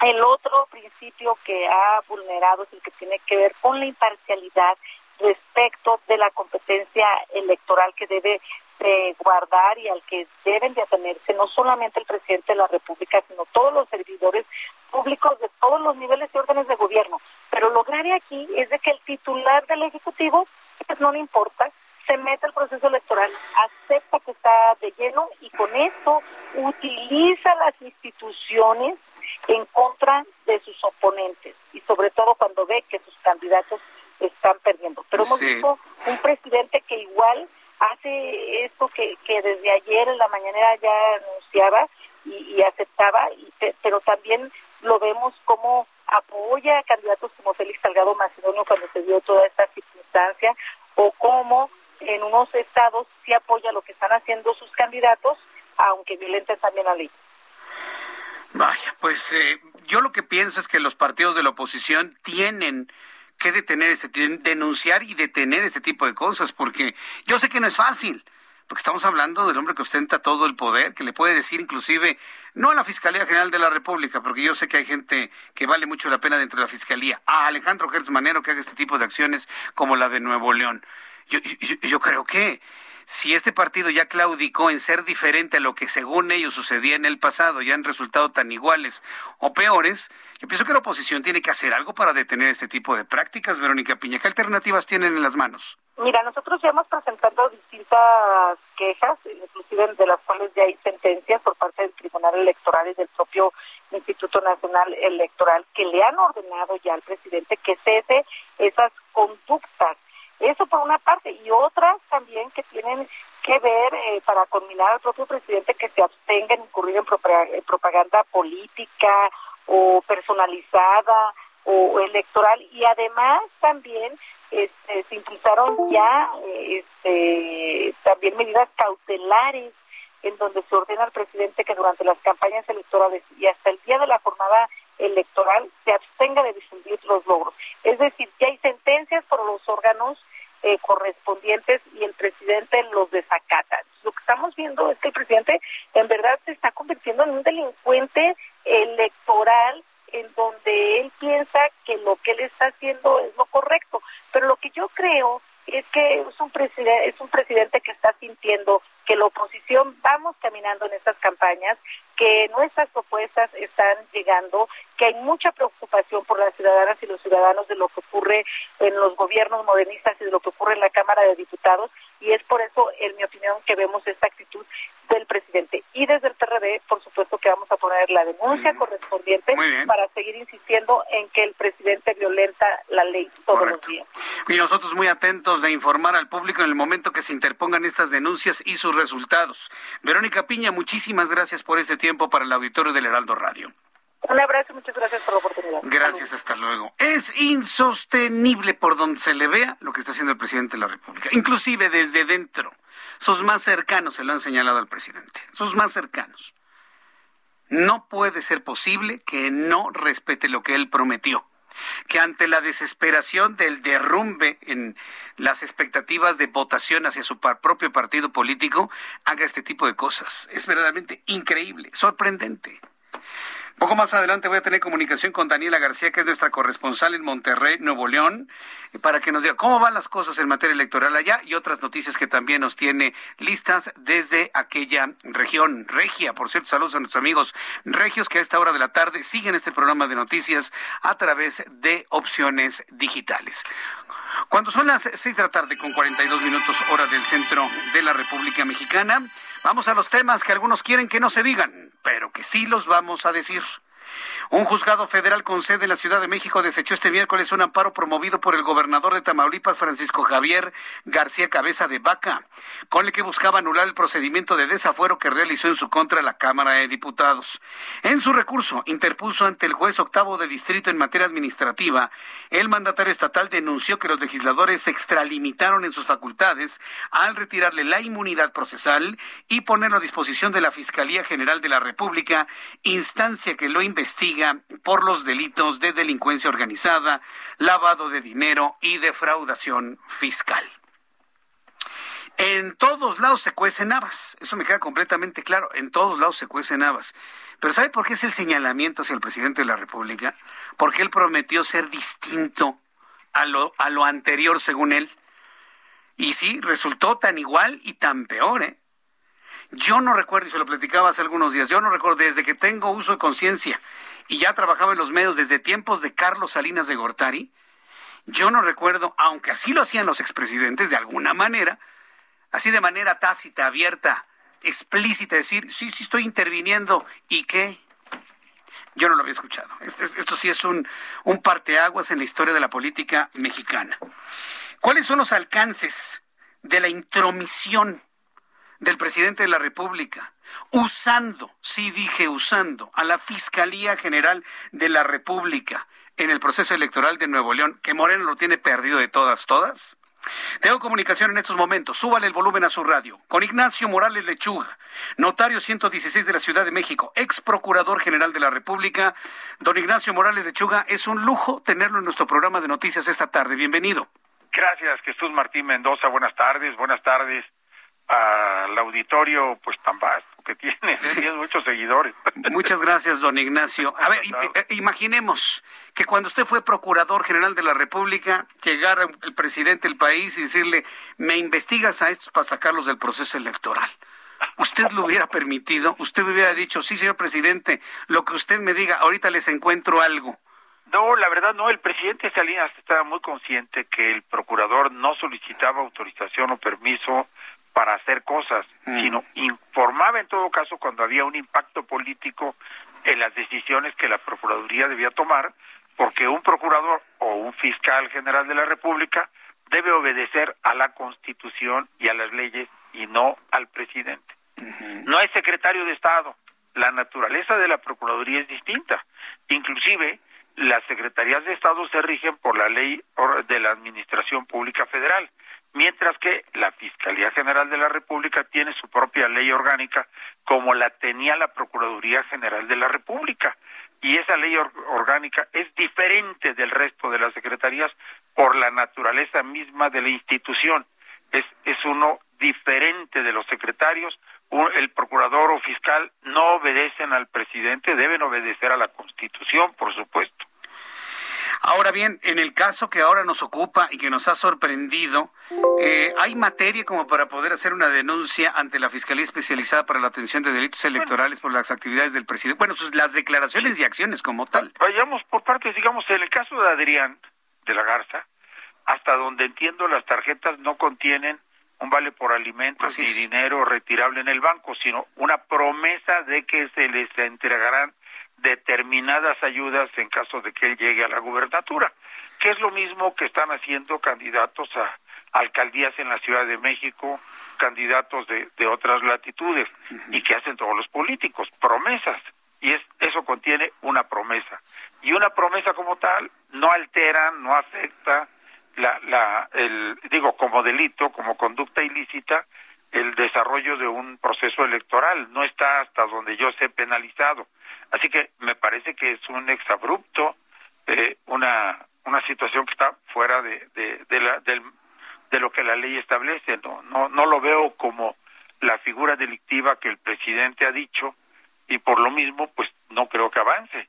el otro principio que ha vulnerado es el que tiene que ver con la imparcialidad respecto de la competencia electoral que debe de guardar y al que deben de atenerse no solamente el presidente de la República, sino todos los servidores públicos de todos los niveles y órdenes de gobierno. Pero lo grave aquí es de que el titular del Ejecutivo pues no le importa, se mete al proceso electoral, acepta que está de lleno y con esto utiliza las instituciones en contra de sus oponentes y sobre todo cuando ve que sus candidatos están perdiendo. Pero hemos visto un presidente que igual hace esto que, que desde ayer en la mañanera ya anunciaba y, y aceptaba, y, pero también lo vemos como apoya a candidatos como Félix Salgado Macedonio cuando se dio toda esta circunstancia, o como en unos estados sí apoya lo que están haciendo sus candidatos, aunque violenten también la ley. Vaya, pues eh, yo lo que pienso es que los partidos de la oposición tienen que detener este, denunciar y detener este tipo de cosas, porque yo sé que no es fácil, porque estamos hablando del hombre que ostenta todo el poder, que le puede decir inclusive, no a la Fiscalía General de la República, porque yo sé que hay gente que vale mucho la pena dentro de la Fiscalía, a Alejandro Gertz Manero que haga este tipo de acciones como la de Nuevo León. yo, yo creo que si este partido ya claudicó en ser diferente a lo que según ellos sucedía en el pasado y han resultado tan iguales o peores, yo pienso que la oposición tiene que hacer algo para detener este tipo de prácticas. Verónica Piña, ¿qué alternativas tienen en las manos? Mira, nosotros ya hemos presentado distintas quejas, inclusive de las cuales ya hay sentencias por parte del Tribunal Electoral y del propio Instituto Nacional Electoral que le han ordenado ya al presidente que cese esas conductas eso por una parte, y otras también que tienen que ver eh, para culminar al propio presidente que se abstenga en incurrir en propaganda política o personalizada o electoral. Y además también este, se impulsaron ya este, también medidas cautelares en donde se ordena al presidente que durante las campañas electorales y hasta el día de la jornada electoral se abstenga de difundir los logros. Es decir, ya hay sentencias por los órganos eh, correspondientes y el presidente los desacata. Lo que estamos viendo es que el presidente en verdad se está convirtiendo en un delincuente electoral en donde él piensa que lo que él está haciendo es lo correcto. Pero lo que yo creo es que es un presidente, es un presidente que está sintiendo que la oposición vamos caminando en estas campañas, que nuestras propuestas están llegando, que hay mucha preocupación por las ciudadanas y los ciudadanos de lo que ocurre en los gobiernos modernistas y de lo que ocurre en la Cámara de Diputados y es por eso, en mi opinión, que vemos esta actitud del presidente. Y desde el PRD, por supuesto que vamos a poner la denuncia correspondiente para seguir insistiendo en que el presidente violenta la ley todos los días. Y nosotros muy atentos de informar al público en el momento que se interpongan estas denuncias y sus resultados. Verónica Piña, muchísimas gracias por este tiempo para el auditorio del Heraldo Radio. Un abrazo, muchas gracias por la oportunidad. Gracias, hasta luego. Es insostenible por donde se le vea lo que está haciendo el presidente de la República, inclusive desde dentro. Sus más cercanos se lo han señalado al presidente, sus más cercanos. No puede ser posible que no respete lo que él prometió, que ante la desesperación del derrumbe en las expectativas de votación hacia su propio partido político, haga este tipo de cosas. Es verdaderamente increíble, sorprendente. Poco más adelante voy a tener comunicación con Daniela García, que es nuestra corresponsal en Monterrey, Nuevo León, para que nos diga cómo van las cosas en materia electoral allá y otras noticias que también nos tiene listas desde aquella región regia. Por cierto, saludos a nuestros amigos regios que a esta hora de la tarde siguen este programa de noticias a través de opciones digitales. Cuando son las seis de la tarde con 42 minutos hora del centro de la República Mexicana, vamos a los temas que algunos quieren que no se digan, pero que sí los vamos a decir. Un juzgado federal con sede en la Ciudad de México desechó este miércoles un amparo promovido por el gobernador de Tamaulipas, Francisco Javier García Cabeza de Vaca, con el que buscaba anular el procedimiento de desafuero que realizó en su contra la Cámara de Diputados. En su recurso, interpuso ante el juez octavo de distrito en materia administrativa, el mandatario estatal denunció que los legisladores se extralimitaron en sus facultades al retirarle la inmunidad procesal y ponerlo a disposición de la Fiscalía General de la República, instancia que lo investiga por los delitos de delincuencia organizada, lavado de dinero y defraudación fiscal. En todos lados se cuecen habas, eso me queda completamente claro, en todos lados se cuecen habas. Pero ¿sabe por qué es el señalamiento hacia el presidente de la República? Porque él prometió ser distinto a lo, a lo anterior, según él. Y sí, resultó tan igual y tan peor, ¿eh? Yo no recuerdo, y se lo platicaba hace algunos días, yo no recuerdo desde que tengo uso de conciencia y ya trabajaba en los medios desde tiempos de Carlos Salinas de Gortari, yo no recuerdo, aunque así lo hacían los expresidentes de alguna manera, así de manera tácita, abierta, explícita, decir, sí, sí estoy interviniendo, ¿y qué? Yo no lo había escuchado. Esto, sí es un, un parteaguas en la historia de la política mexicana. ¿Cuáles son los alcances de la intromisión del presidente de la República, usando, sí dije usando, a la Fiscalía General de la República en el proceso electoral de Nuevo León, que Moreno lo tiene perdido de todas, todas? Tengo comunicación en estos momentos. Súbale el volumen a su radio. Con Ignacio Morales Lechuga, notario 116 de la Ciudad de México, ex procurador general de la República. Don Ignacio Morales Lechuga, es un lujo tenerlo en nuestro programa de noticias esta tarde. Bienvenido. Gracias, Jesús Martín Mendoza. Buenas tardes, buenas tardes al auditorio, pues tan vasto que tiene, ¿eh? tiene muchos seguidores. Muchas gracias, don Ignacio. A ver, eh, imaginemos que cuando usted fue procurador general de la República, llegara el presidente del país y decirle, me investigas a estos para sacarlos del proceso electoral. ¿Usted lo hubiera permitido? ¿Usted hubiera dicho, sí, señor presidente, lo que usted me diga, ahorita les encuentro algo? No, la verdad no. El presidente Salinas estaba muy consciente que el procurador no solicitaba autorización o permiso para hacer cosas, mm. sino informaba en todo caso cuando había un impacto político en las decisiones que la Procuraduría debía tomar, porque un procurador o un fiscal general de la República debe obedecer a la Constitución y a las leyes y no al presidente. No es secretario de Estado. La naturaleza de la Procuraduría es distinta. Inclusive, las secretarías de Estado se rigen por la ley de la Administración Pública Federal mientras que la Fiscalía General de la República tiene su propia ley orgánica como la tenía la Procuraduría General de la República. Y esa ley orgánica es diferente del resto de las secretarías por la naturaleza misma de la institución. Es, es uno diferente de los secretarios. el procurador o fiscal no obedecen al presidente, deben obedecer a la Constitución, por supuesto. Ahora bien, en el caso que ahora nos ocupa y que nos ha sorprendido, eh, ¿hay materia como para poder hacer una denuncia ante la Fiscalía Especializada para la Atención de Delitos Electorales por las actividades del presidente? Bueno, pues las declaraciones y acciones como tal. Vayamos por partes, digamos, en el caso de Adrián de la Garza, hasta donde entiendo las tarjetas no contienen un vale por alimentos ni dinero retirable en el banco, sino una promesa de que se les entregarán determinadas ayudas en caso de que él llegue a la gubernatura, que es lo mismo que están haciendo candidatos a alcaldías en la Ciudad de México, candidatos de, otras latitudes, y que hacen todos los políticos, promesas, y es, eso contiene una promesa. Y una promesa como tal no altera, no afecta, la, la, el, digo, como delito, como conducta ilícita, el desarrollo de un proceso electoral. No está hasta donde yo sé penalizado. Así que me parece que es un exabrupto, eh, una, una situación que está fuera de, de, la, del, de lo que la ley establece. No, no, no lo veo como la figura delictiva que el presidente ha dicho y por lo mismo, pues no creo que avance.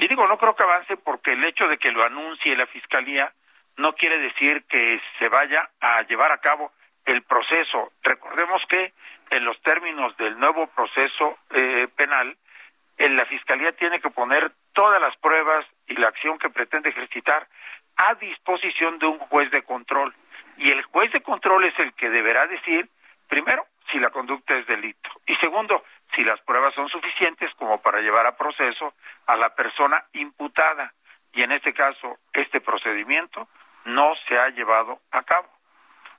Y digo, no creo que avance porque el hecho de que lo anuncie la fiscalía no quiere decir que se vaya a llevar a cabo el proceso. Recordemos que en los términos del nuevo proceso eh, penal, en la Fiscalía tiene que poner todas las pruebas y la acción que pretende ejercitar a disposición de un juez de control. Y el juez de control es el que deberá decir, primero, si la conducta es delito. Y segundo, si las pruebas son suficientes como para llevar a proceso a la persona imputada. Y en este caso, este procedimiento no se ha llevado a cabo.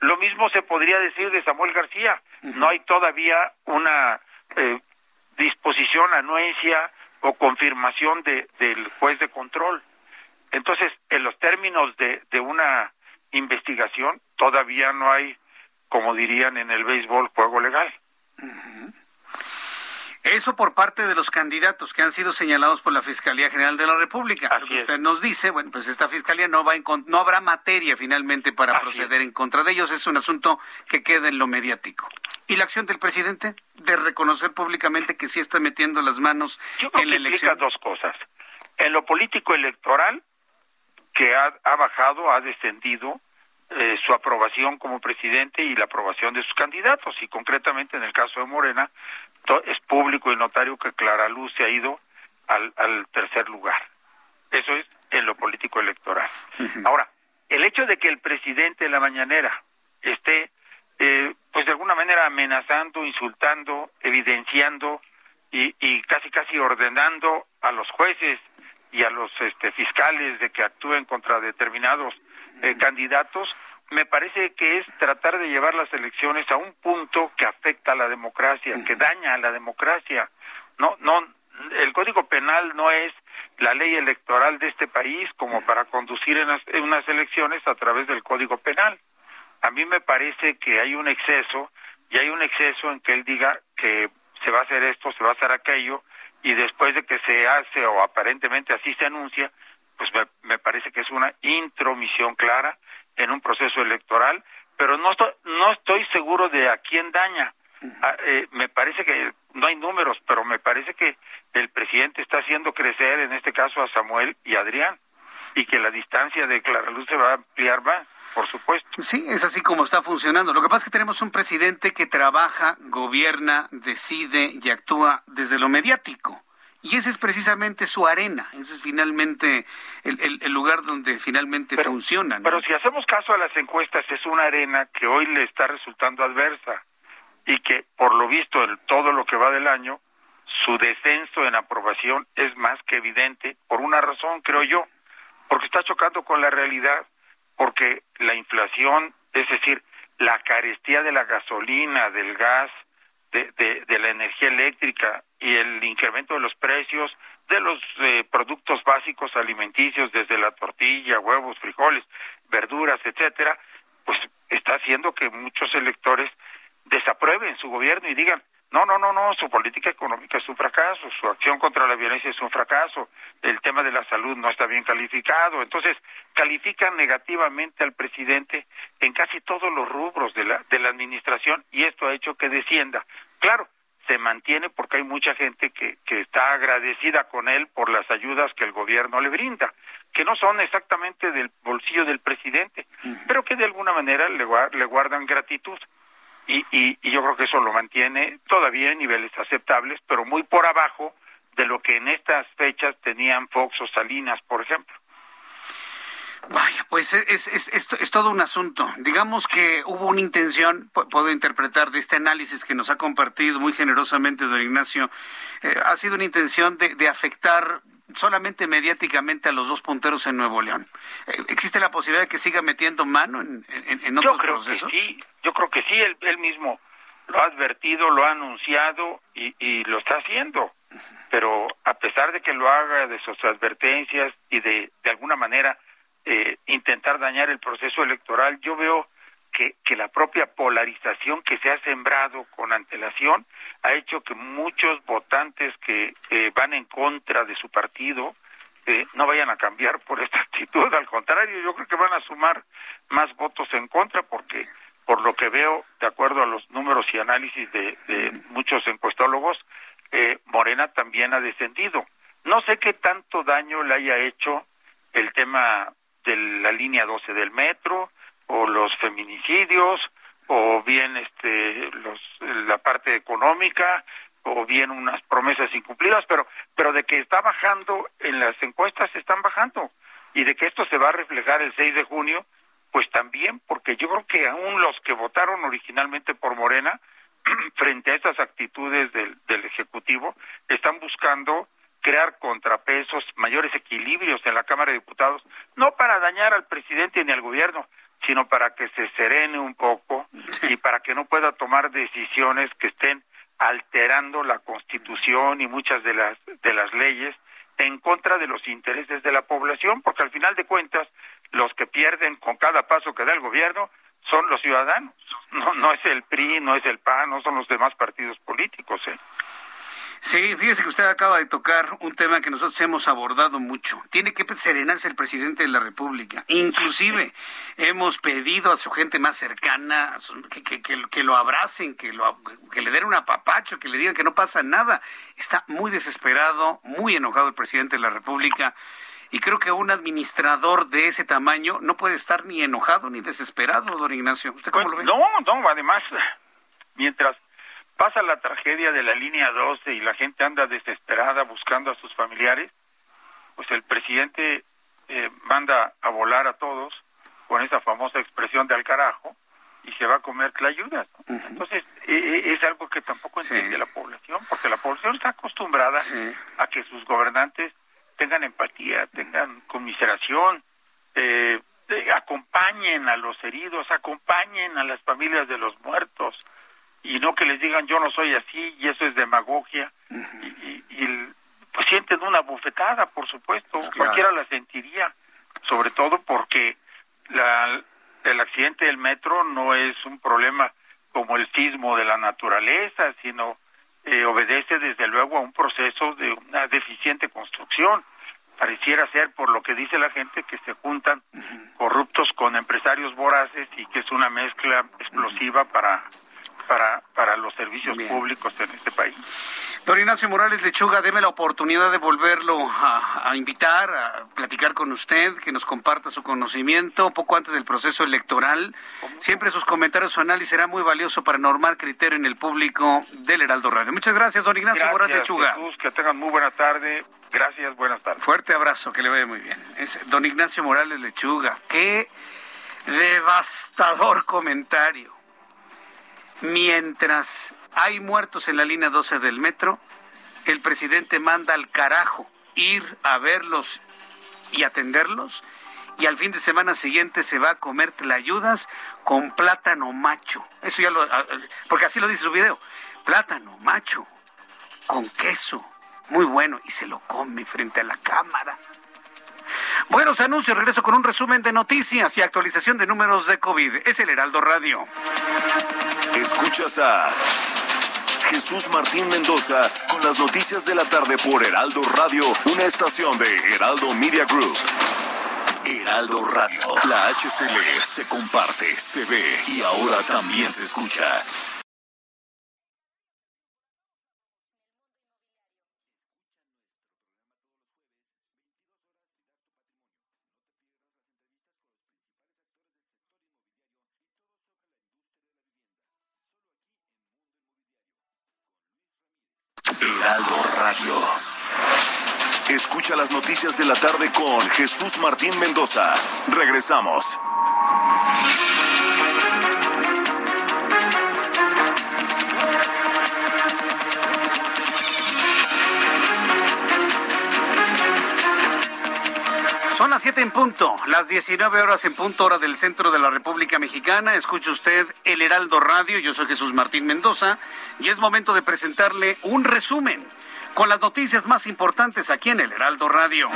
Lo mismo se podría decir de Samuel García. No hay todavía una eh, disposición, anuencia o confirmación de, del juez de control. Entonces, en los términos de, de una investigación, todavía no hay, como dirían en el béisbol, juego legal. Eso por parte de los candidatos que han sido señalados por la Fiscalía General de la República. Lo que usted nos dice, bueno, pues esta fiscalía no va no habrá materia finalmente para proceder en contra de ellos. Es un asunto que queda en lo mediático. ¿Y la acción del presidente de reconocer públicamente que sí está metiendo las manos en la elección? dos cosas. En lo político electoral, que ha, ha bajado, ha descendido eh, su aprobación como presidente y la aprobación de sus candidatos. Y concretamente en el caso de Morena, es público y notario que Clara Luz se ha ido al, al tercer lugar. Eso es en lo político electoral. Ahora, el hecho de que el presidente en la mañanera esté, eh, pues de alguna manera amenazando, insultando, evidenciando y, y casi casi ordenando a los jueces y a los este, fiscales de que actúen contra determinados eh, candidatos, me parece que es tratar de llevar las elecciones a un punto que afecta a la democracia, que daña a la democracia. No, no, el Código Penal no es la ley electoral de este país como para conducir en unas elecciones a través del Código Penal. A mí me parece que hay un exceso y hay un exceso en que él diga que se va a hacer esto, se va a hacer aquello y después de que se hace o aparentemente así se anuncia, pues me, parece que es una intromisión clara en un proceso electoral, pero no estoy, no estoy seguro de a quién daña. Ah, eh, me parece que no hay números, pero me parece que el presidente está haciendo crecer, en este caso a Samuel y Adrián, y que la distancia de Claraluz se va a ampliar más, por supuesto. Sí, es así como está funcionando. Lo que pasa es que tenemos un presidente que trabaja, gobierna, decide y actúa desde lo mediático. Y ese es precisamente su arena, ese es finalmente el, lugar donde finalmente funciona. Pero si hacemos caso a las encuestas, es una arena que hoy le está resultando adversa y que por lo visto en todo lo que va del año, su descenso en aprobación es más que evidente por una razón, creo yo, porque está chocando con la realidad, porque la inflación, es decir, la carestía de la gasolina, del gas, de, la energía eléctrica y el incremento de los precios de los eh, productos básicos alimenticios, desde la tortilla, huevos, frijoles, verduras, etcétera, pues está haciendo que muchos electores desaprueben su gobierno y digan, no, no, no, no, su política económica es un fracaso, su acción contra la violencia es un fracaso, el tema de la salud no está bien calificado. Entonces, califican negativamente al presidente en casi todos los rubros de la, de la administración y esto ha hecho que descienda. Claro, se mantiene porque hay mucha gente que, que está agradecida con él por las ayudas que el gobierno le brinda, que no son exactamente del bolsillo del presidente, pero que de alguna manera le, le guardan gratitud y, y, yo creo que eso lo mantiene todavía en niveles aceptables, pero muy por abajo de lo que en estas fechas tenían Fox o Salinas, por ejemplo. Vaya, pues es, es, es, todo un asunto. Digamos que hubo una intención, puedo interpretar de este análisis que nos ha compartido muy generosamente don Ignacio, eh, ha sido una intención de, de afectar solamente mediáticamente a los dos punteros en Nuevo León. Eh, ¿Existe la posibilidad de que siga metiendo mano en, en, otros yo creo procesos? Que sí, yo creo que sí, él, mismo lo ha advertido, lo ha anunciado y, y, lo está haciendo. Pero a pesar de que lo haga de sus advertencias y de, de alguna manera eh, intentar dañar el proceso electoral, yo veo que, que la propia polarización que se ha sembrado con antelación ha hecho que muchos votantes que eh, van en contra de su partido eh, no vayan a cambiar por esta actitud. Al contrario, yo creo que van a sumar más votos en contra porque, por lo que veo, de acuerdo a los números y análisis de, de muchos encuestólogos, eh, Morena también ha descendido. No sé qué tanto daño le haya hecho el tema de la línea 12 del metro o los feminicidios o bien este los la parte económica o bien unas promesas incumplidas, pero pero de que está bajando en las encuestas están bajando y de que esto se va a reflejar el 6 de junio, pues también porque yo creo que aún los que votaron originalmente por Morena frente a estas actitudes del, del ejecutivo están buscando crear contrapesos, mayores equilibrios en la Cámara de Diputados, no para dañar al presidente ni al gobierno, sino para que se serene un poco y para que no pueda tomar decisiones que estén alterando la Constitución y muchas de las de las leyes en contra de los intereses de la población, porque al final de cuentas los que pierden con cada paso que da el gobierno son los ciudadanos, no no es el PRI, no es el PAN, no son los demás partidos políticos, ¿eh? Sí, fíjese que usted acaba de tocar un tema que nosotros hemos abordado mucho. Tiene que serenarse el presidente de la República. Inclusive hemos pedido a su gente más cercana que, que, lo abracen, que, lo, que le den un apapacho, que le digan que no pasa nada. Está muy desesperado, muy enojado el presidente de la República. Y creo que un administrador de ese tamaño no puede estar ni enojado ni desesperado, don Ignacio. ¿Usted cómo lo ve? No, no, además, mientras pasa la tragedia de la línea 12 y la gente anda desesperada buscando a sus familiares, pues el presidente eh, manda a volar a todos con esa famosa expresión de al carajo y se va a comer tlayudas. Entonces, e, e, es algo que tampoco entiende la población, porque la población está acostumbrada a que sus gobernantes tengan empatía, tengan conmiseración, eh, acompañen a los heridos, acompañen a las familias de los muertos y no que les digan yo no soy así y eso es demagogia y, y, pues sienten una bufetada, por supuesto, pues cualquiera la sentiría, sobre todo porque la, el accidente del metro no es un problema como el sismo de la naturaleza, sino eh, obedece desde luego a un proceso de una deficiente construcción. Pareciera ser, por lo que dice la gente, que se juntan corruptos con empresarios voraces y que es una mezcla explosiva para, para, para los servicios públicos en este país. Don Ignacio Morales Lechuga, deme la oportunidad de volverlo a, invitar, a platicar con usted, que nos comparta su conocimiento poco antes del proceso electoral. Siempre sus comentarios, su análisis será muy valioso para normar criterio en el público del Heraldo Radio. Muchas gracias, don Ignacio Morales Lechuga. Jesús, que tengan muy buena tarde. Gracias, buenas tardes. Fuerte abrazo, que le vaya muy bien. Es don Ignacio Morales Lechuga. Qué devastador comentario. Mientras hay muertos en la línea 12 del metro, el presidente manda al carajo ir a verlos y atenderlos y al fin de semana siguiente se va a comer ayudas con plátano macho. Eso ya lo porque así lo dice su video. Plátano macho con queso. Muy bueno y se lo come frente a la cámara. Buenos anuncios, regreso con un resumen de noticias y actualización de números de COVID. Es el Heraldo Radio. Escuchas a Jesús Martín Mendoza con las noticias de la tarde por Heraldo Radio, una estación de Heraldo Media Group. Heraldo Radio, la HCL se comparte, se ve y ahora también se escucha. Heraldo Radio. Escucha las noticias de la tarde con Jesús Martín Mendoza. Regresamos. Son las 7 en punto, las 19 horas en punto hora del centro de la República Mexicana. Escucha usted el Heraldo Radio. Yo soy Jesús Martín Mendoza y es momento de presentarle un resumen con las noticias más importantes aquí en el Heraldo Radio.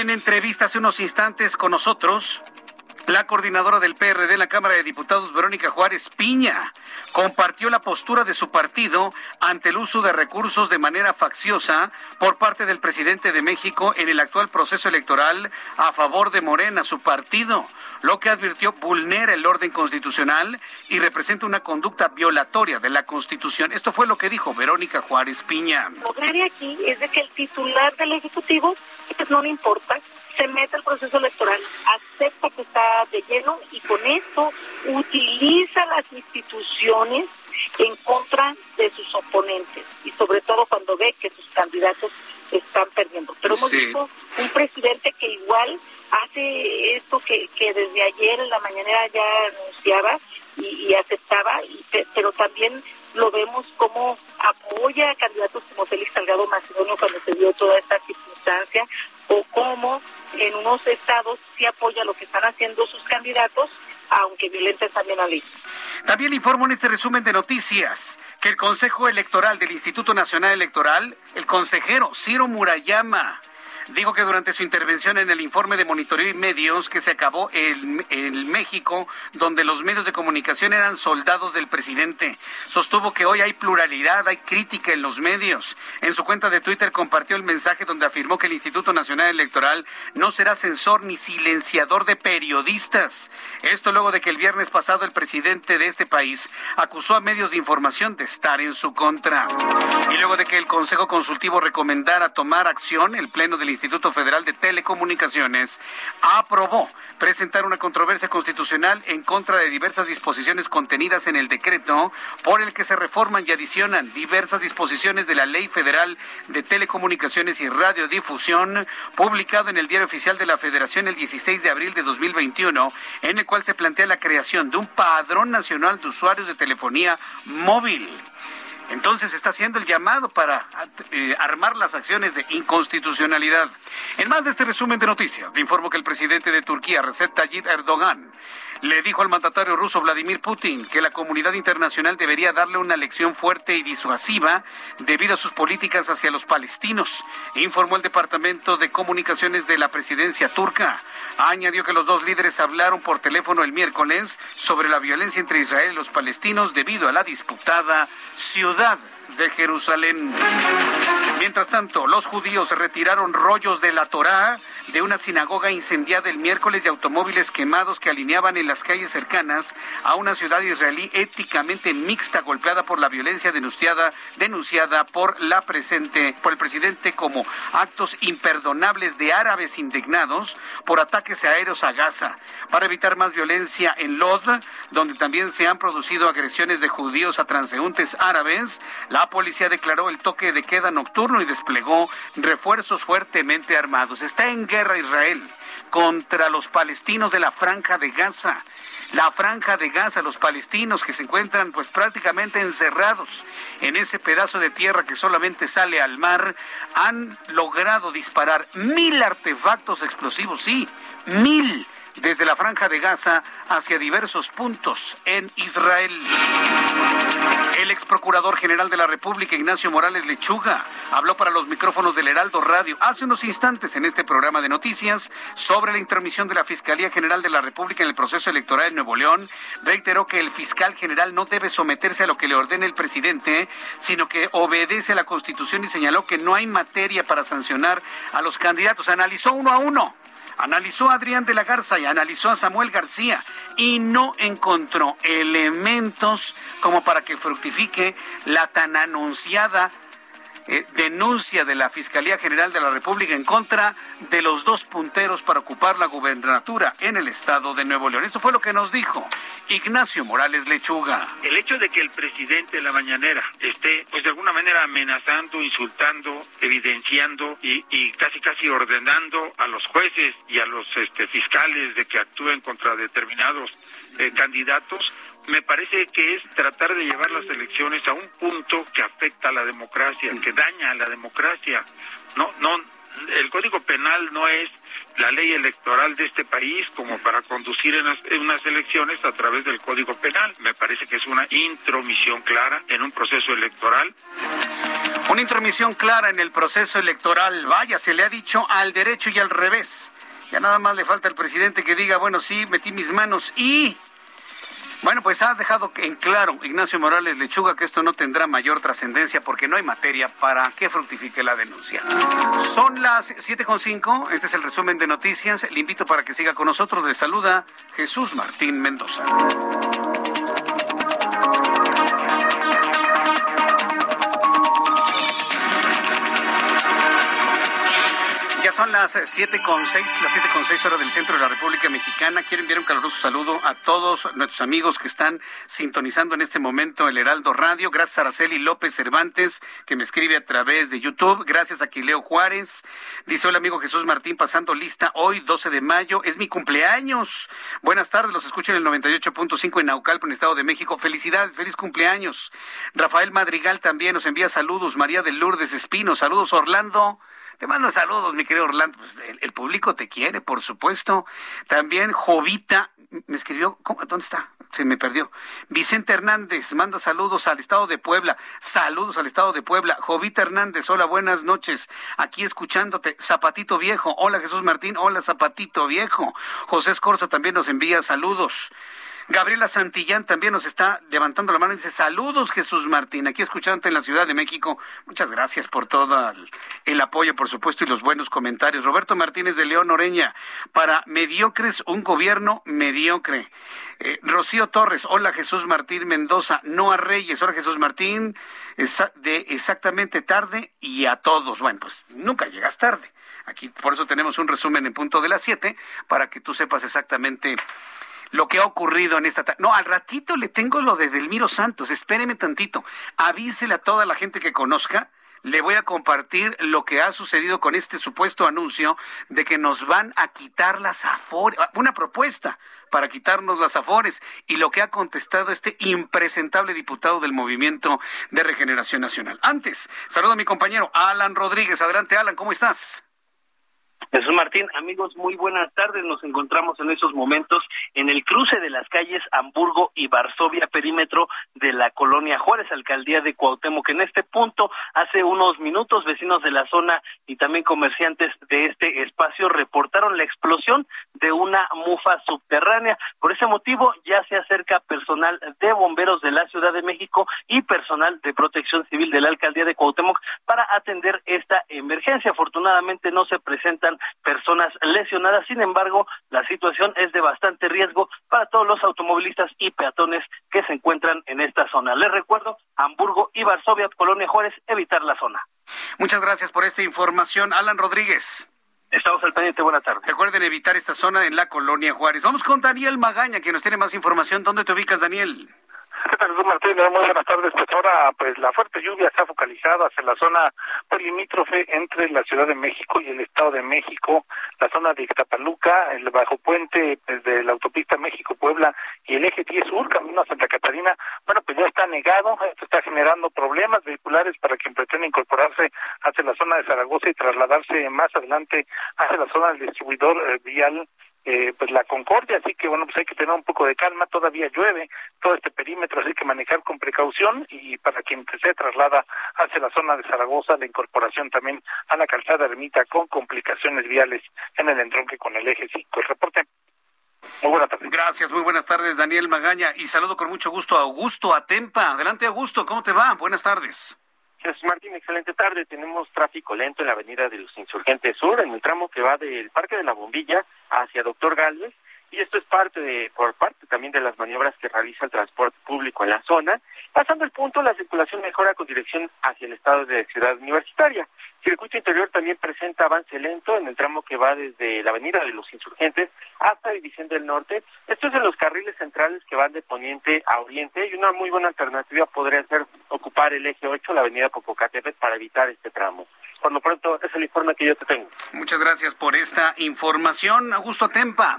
En entrevista hace unos instantes con nosotros, la coordinadora del PRD en la Cámara de Diputados, Verónica Juárez Piña, compartió la postura de su partido ante el uso de recursos de manera facciosa por parte del presidente de México en el actual proceso electoral a favor de Morena, su partido, lo que advirtió vulnera el orden constitucional y representa una conducta violatoria de la Constitución. Esto fue lo que dijo Verónica Juárez Piña. Lo que aquí es de que el titular del Ejecutivo, pues no le importa, se mete al proceso electoral, acepta que está de lleno y con esto utiliza las instituciones en contra de sus oponentes y sobre todo cuando ve que sus candidatos están perdiendo. Pero hemos visto un presidente que igual hace esto que, que desde ayer en la mañana ya anunciaba y, aceptaba, y, pero también lo vemos como apoya a candidatos como Félix Salgado Macedonio cuando se dio toda esta circunstancia, o como en unos estados sí apoya lo que están haciendo sus candidatos, aunque violentes también la ley. También informo en este resumen de noticias que el Consejo Electoral del Instituto Nacional Electoral, el consejero Ciro Murayama, dijo que durante su intervención en el informe de monitoreo y medios que se acabó en, México, donde los medios de comunicación eran soldados del presidente, sostuvo que hoy hay pluralidad, hay crítica en los medios. En su cuenta de Twitter compartió el mensaje donde afirmó que el Instituto Nacional Electoral no será censor ni silenciador de periodistas. Esto luego de que el viernes pasado el presidente de este país acusó a medios de información de estar en su contra. Y luego de que el Consejo Consultivo recomendara tomar acción, el Pleno del Instituto Federal de Telecomunicaciones aprobó presentar una controversia constitucional en contra de diversas disposiciones contenidas en el decreto por el que se reforman y adicionan diversas disposiciones de la Ley Federal de Telecomunicaciones y Radiodifusión, publicado en el Diario Oficial de la Federación el 16 de abril de 2021, en el cual se plantea la creación de un padrón nacional de usuarios de telefonía móvil. Entonces está haciendo el llamado para eh, armar las acciones de inconstitucionalidad. En más de este resumen de noticias, te informo que el presidente de Turquía, Recep Tayyip Erdogan, le dijo al mandatario ruso Vladimir Putin que la comunidad internacional debería darle una lección fuerte y disuasiva debido a sus políticas hacia los palestinos, informó el Departamento de Comunicaciones de la presidencia turca. Añadió que los dos líderes hablaron por teléfono el miércoles sobre la violencia entre Israel y los palestinos debido a la disputada ciudad de Jerusalén. Mientras tanto, los judíos retiraron rollos de la Torá de una sinagoga incendiada el miércoles de automóviles quemados que alineaban en las calles cercanas a una ciudad israelí éticamente mixta golpeada por la violencia denunciada, denunciada por la presente por el presidente como actos imperdonables de árabes indignados por ataques aéreos a Gaza. Para evitar más violencia en Lod, donde también se han producido agresiones de judíos a transeúntes árabes, la policía declaró el toque de queda nocturno y desplegó refuerzos fuertemente armados. Está en guerra Israel contra los palestinos de la franja de Gaza. La franja de Gaza, los palestinos que se encuentran pues prácticamente encerrados en ese pedazo de tierra que solamente sale al mar, han logrado disparar mil artefactos explosivos, sí, mil desde la franja de Gaza hacia diversos puntos en Israel. El ex procurador general de la República, Ignacio Morales Lechuga, habló para los micrófonos del Heraldo Radio hace unos instantes en este programa de noticias sobre la intermisión de la Fiscalía General de la República en el proceso electoral en Nuevo León. Reiteró que el fiscal general no debe someterse a lo que le ordene el presidente, sino que obedece a la Constitución y señaló que no hay materia para sancionar a los candidatos. Analizó uno a uno analizó a Adrián de la Garza y analizó a Samuel García y no encontró elementos como para que fructifique la tan anunciada eh, denuncia de la Fiscalía General de la República en contra de los dos punteros para ocupar la gubernatura en el estado de Nuevo León. Eso fue lo que nos dijo Ignacio Morales Lechuga. El hecho de que el presidente de la mañanera esté, pues de alguna manera amenazando, insultando, evidenciando y, casi casi ordenando a los jueces y a los este, fiscales de que actúen contra determinados eh, candidatos, me parece que es tratar de llevar las elecciones a un punto que afecta a la democracia, que daña a la democracia. No, no, el Código Penal no es la ley electoral de este país como para conducir en unas elecciones a través del Código Penal. Me parece que es una intromisión clara en un proceso electoral. Una intromisión clara en el proceso electoral. Vaya, se le ha dicho al derecho y al revés. Ya nada más le falta al presidente que diga, bueno, sí, metí mis manos y bueno, pues ha dejado en claro Ignacio Morales Lechuga que esto no tendrá mayor trascendencia porque no hay materia para que fructifique la denuncia. Son las 7.5, este es el resumen de noticias. Le invito para que siga con nosotros. Le saluda Jesús Martín Mendoza. Son las siete con seis, las siete con seis horas del centro de la República Mexicana. Quiero enviar un caluroso saludo a todos nuestros amigos que están sintonizando en este momento el Heraldo Radio. Gracias a Araceli López Cervantes, que me escribe a través de YouTube. Gracias a Quileo Juárez. Dice el amigo Jesús Martín, pasando lista hoy, 12 de mayo. Es mi cumpleaños. Buenas tardes, los escucho en el 98.5 en Naucalpan, en Estado de México. Felicidades, feliz cumpleaños. Rafael Madrigal también nos envía saludos. María de Lourdes Espino, saludos Orlando. Te manda saludos, mi querido Orlando. Pues el, público te quiere, por supuesto. También Jovita me escribió, ¿dónde está? Se me perdió. Vicente Hernández manda saludos al Estado de Puebla. Saludos al Estado de Puebla. Jovita Hernández, hola, buenas noches. Aquí escuchándote. Zapatito Viejo, hola Jesús Martín, hola Zapatito Viejo. José Escorza también nos envía saludos. Gabriela Santillán también nos está levantando la mano y dice, saludos Jesús Martín, aquí escuchándote en la Ciudad de México. Muchas gracias por todo el, apoyo, por supuesto, y los buenos comentarios. Roberto Martínez de León Oreña, para mediocres, un gobierno mediocre. Eh, Rocío Torres, hola Jesús Martín Mendoza, no a Reyes, hola Jesús Martín, de exactamente tarde y a todos. Bueno, pues nunca llegas tarde. Aquí por eso tenemos un resumen en punto de las siete, para que tú sepas exactamente lo que ha ocurrido en esta... No, al ratito le tengo lo de Delmiro Santos, espéreme tantito, avísele a toda la gente que conozca le voy a compartir lo que ha sucedido con este supuesto anuncio de que nos van a quitar las afores, una propuesta para quitarnos las afores y lo que ha contestado este impresentable diputado del Movimiento de Regeneración Nacional. Antes, saludo a mi compañero Alan Rodríguez. Adelante, Alan, ¿cómo estás? Jesús Martín, amigos, muy buenas tardes. Nos encontramos en esos momentos en el cruce de las calles Hamburgo y Varsovia, perímetro de la colonia Juárez, alcaldía de Cuauhtémoc. En este punto, hace unos minutos, vecinos de la zona y también comerciantes de este espacio reportaron la explosión de una mufa subterránea. Por ese motivo, ya se acerca personal de bomberos de la Ciudad de México y personal de protección civil de la alcaldía de Cuauhtémoc para atender esta emergencia. Afortunadamente, no se presentan personas lesionadas. Sin embargo, la situación es de bastante riesgo para todos los automovilistas y peatones que se encuentran en esta zona. Les recuerdo, Hamburgo y Varsovia, Colonia Juárez, evitar la zona. Muchas gracias por esta información, Alan Rodríguez. Estamos al pendiente, buena tarde. Recuerden evitar esta zona en la Colonia Juárez. Vamos con Daniel Magaña, que nos tiene más información. ¿Dónde te ubicas, Daniel? ¿Qué tal, Martín? Muy buenas tardes. Pues ahora, pues la fuerte lluvia está focalizada hacia la zona pues, limítrofe entre la Ciudad de México y el Estado de México, la zona de Ixtapaluca, el bajo puente pues, de la autopista México-Puebla y el eje 10 sur, camino a Santa Catarina. Bueno, pues ya está negado, esto está generando problemas vehiculares para quien pretende incorporarse hacia la zona de Zaragoza y trasladarse más adelante hacia la zona del distribuidor eh, vial eh, pues la Concordia, así que bueno, pues hay que tener un poco de calma, todavía llueve todo este perímetro, así que manejar con precaución y para quien se traslada hacia la zona de Zaragoza, la incorporación también a la calzada ermita con complicaciones viales en el entronque con el eje 5. El reporte. Muy buenas tardes. Gracias, muy buenas tardes, Daniel Magaña. Y saludo con mucho gusto a Augusto Atempa. Adelante, Augusto, ¿cómo te va? Buenas tardes. Jesús Martín, excelente tarde. Tenemos tráfico lento en la avenida de los Insurgentes Sur, en el tramo que va del Parque de la Bombilla hacia Doctor Galvez. Y esto es parte de, por parte también de las maniobras que realiza el transporte público en la zona. Pasando el punto, la circulación mejora con dirección hacia el estado de Ciudad Universitaria. Circuito Interior también presenta avance lento en el tramo que va desde la Avenida de los Insurgentes hasta División del Norte. Esto es en los carriles centrales que van de poniente a oriente y una muy buena alternativa podría ser ocupar el eje 8, la Avenida Popocatépetl, para evitar este tramo. Por lo pronto, es el informe que yo te tengo. Muchas gracias por esta información, Augusto Tempa.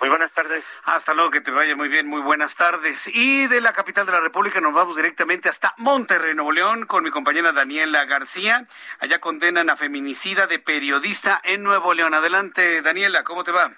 Muy buenas tardes. Hasta luego, que te vaya muy bien, muy buenas tardes. Y de la capital de la República nos vamos directamente hasta Monterrey, Nuevo León, con mi compañera Daniela García. Allá condenan a feminicida de periodista en Nuevo León. Adelante, Daniela, ¿cómo te va?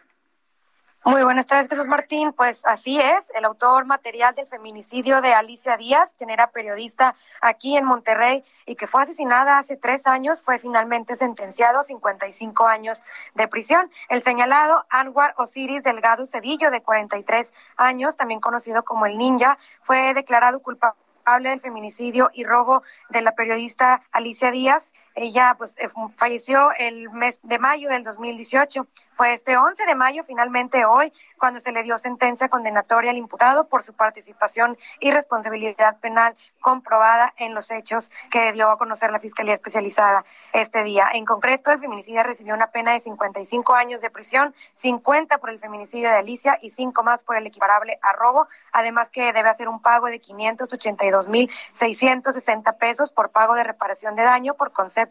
Muy buenas tardes, Jesús Martín. Pues así es, el autor material del feminicidio de Alicia Díaz, quien era periodista aquí en Monterrey y que fue asesinada hace tres años, fue finalmente sentenciado a 55 años de prisión. El señalado Anwar Osiris Delgado Cedillo, de 43 años, también conocido como el Ninja, fue declarado culpable del feminicidio y robo de la periodista Alicia Díaz. Ella pues eh, falleció el mes de mayo del 2018. Fue este 11 de mayo, finalmente hoy, cuando se le dio sentencia condenatoria al imputado por su participación y responsabilidad penal comprobada en los hechos que dio a conocer la Fiscalía Especializada este día. En concreto, el feminicida recibió una pena de 55 años de prisión, 50 por el feminicidio de Alicia y 5 más por el equiparable a robo, además que debe hacer un pago de 582.660 pesos por pago de reparación de daño por concepto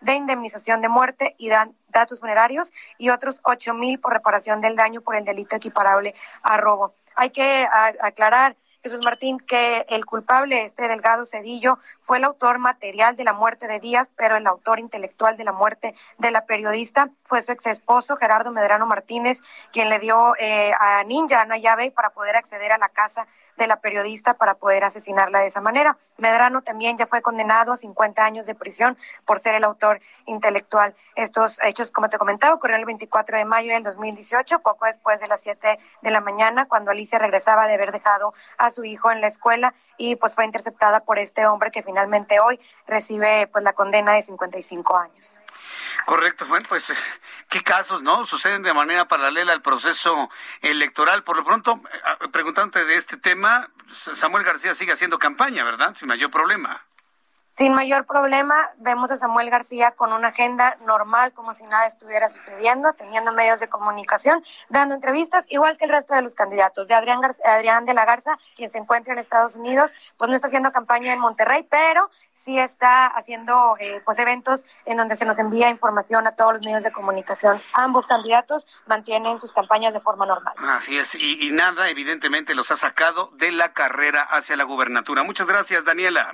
de indemnización de muerte y dan datos funerarios y otros ocho mil por reparación del daño por el delito equiparable a robo. Hay que aclarar Jesús Martín, que el culpable, este Delgado Cedillo, fue el autor material de la muerte de Díaz, pero el autor intelectual de la muerte de la periodista fue su ex esposo, Gerardo Medrano Martínez, quien le dio eh, a Ninja una llave para poder acceder a la casa de la periodista para poder asesinarla de esa manera. Medrano también ya fue condenado a 50 años de prisión por ser el autor intelectual. Estos hechos, como te comentaba, ocurrieron el 24 de mayo del 2018, poco después de las 7 de la mañana, cuando Alicia regresaba de haber dejado a su hijo en la escuela y pues fue interceptada por este hombre que finalmente hoy recibe pues la condena de 55 años. Correcto, bueno, pues eh, qué casos, ¿no? Suceden de manera paralela al proceso electoral. Por lo pronto, eh, preguntante de este tema, Samuel García sigue haciendo campaña, ¿verdad? Sin mayor problema. Sin mayor problema, vemos a Samuel García con una agenda normal, como si nada estuviera sucediendo, teniendo medios de comunicación, dando entrevistas, igual que el resto de los candidatos. De Adrián, de la Garza, quien se encuentra en Estados Unidos, pues no está haciendo campaña en Monterrey, pero sí está haciendo eh, pues eventos en donde se nos envía información a todos los medios de comunicación. Ambos candidatos mantienen sus campañas de forma normal. Así es, y nada evidentemente los ha sacado de la carrera hacia la gubernatura. Muchas gracias, Daniela.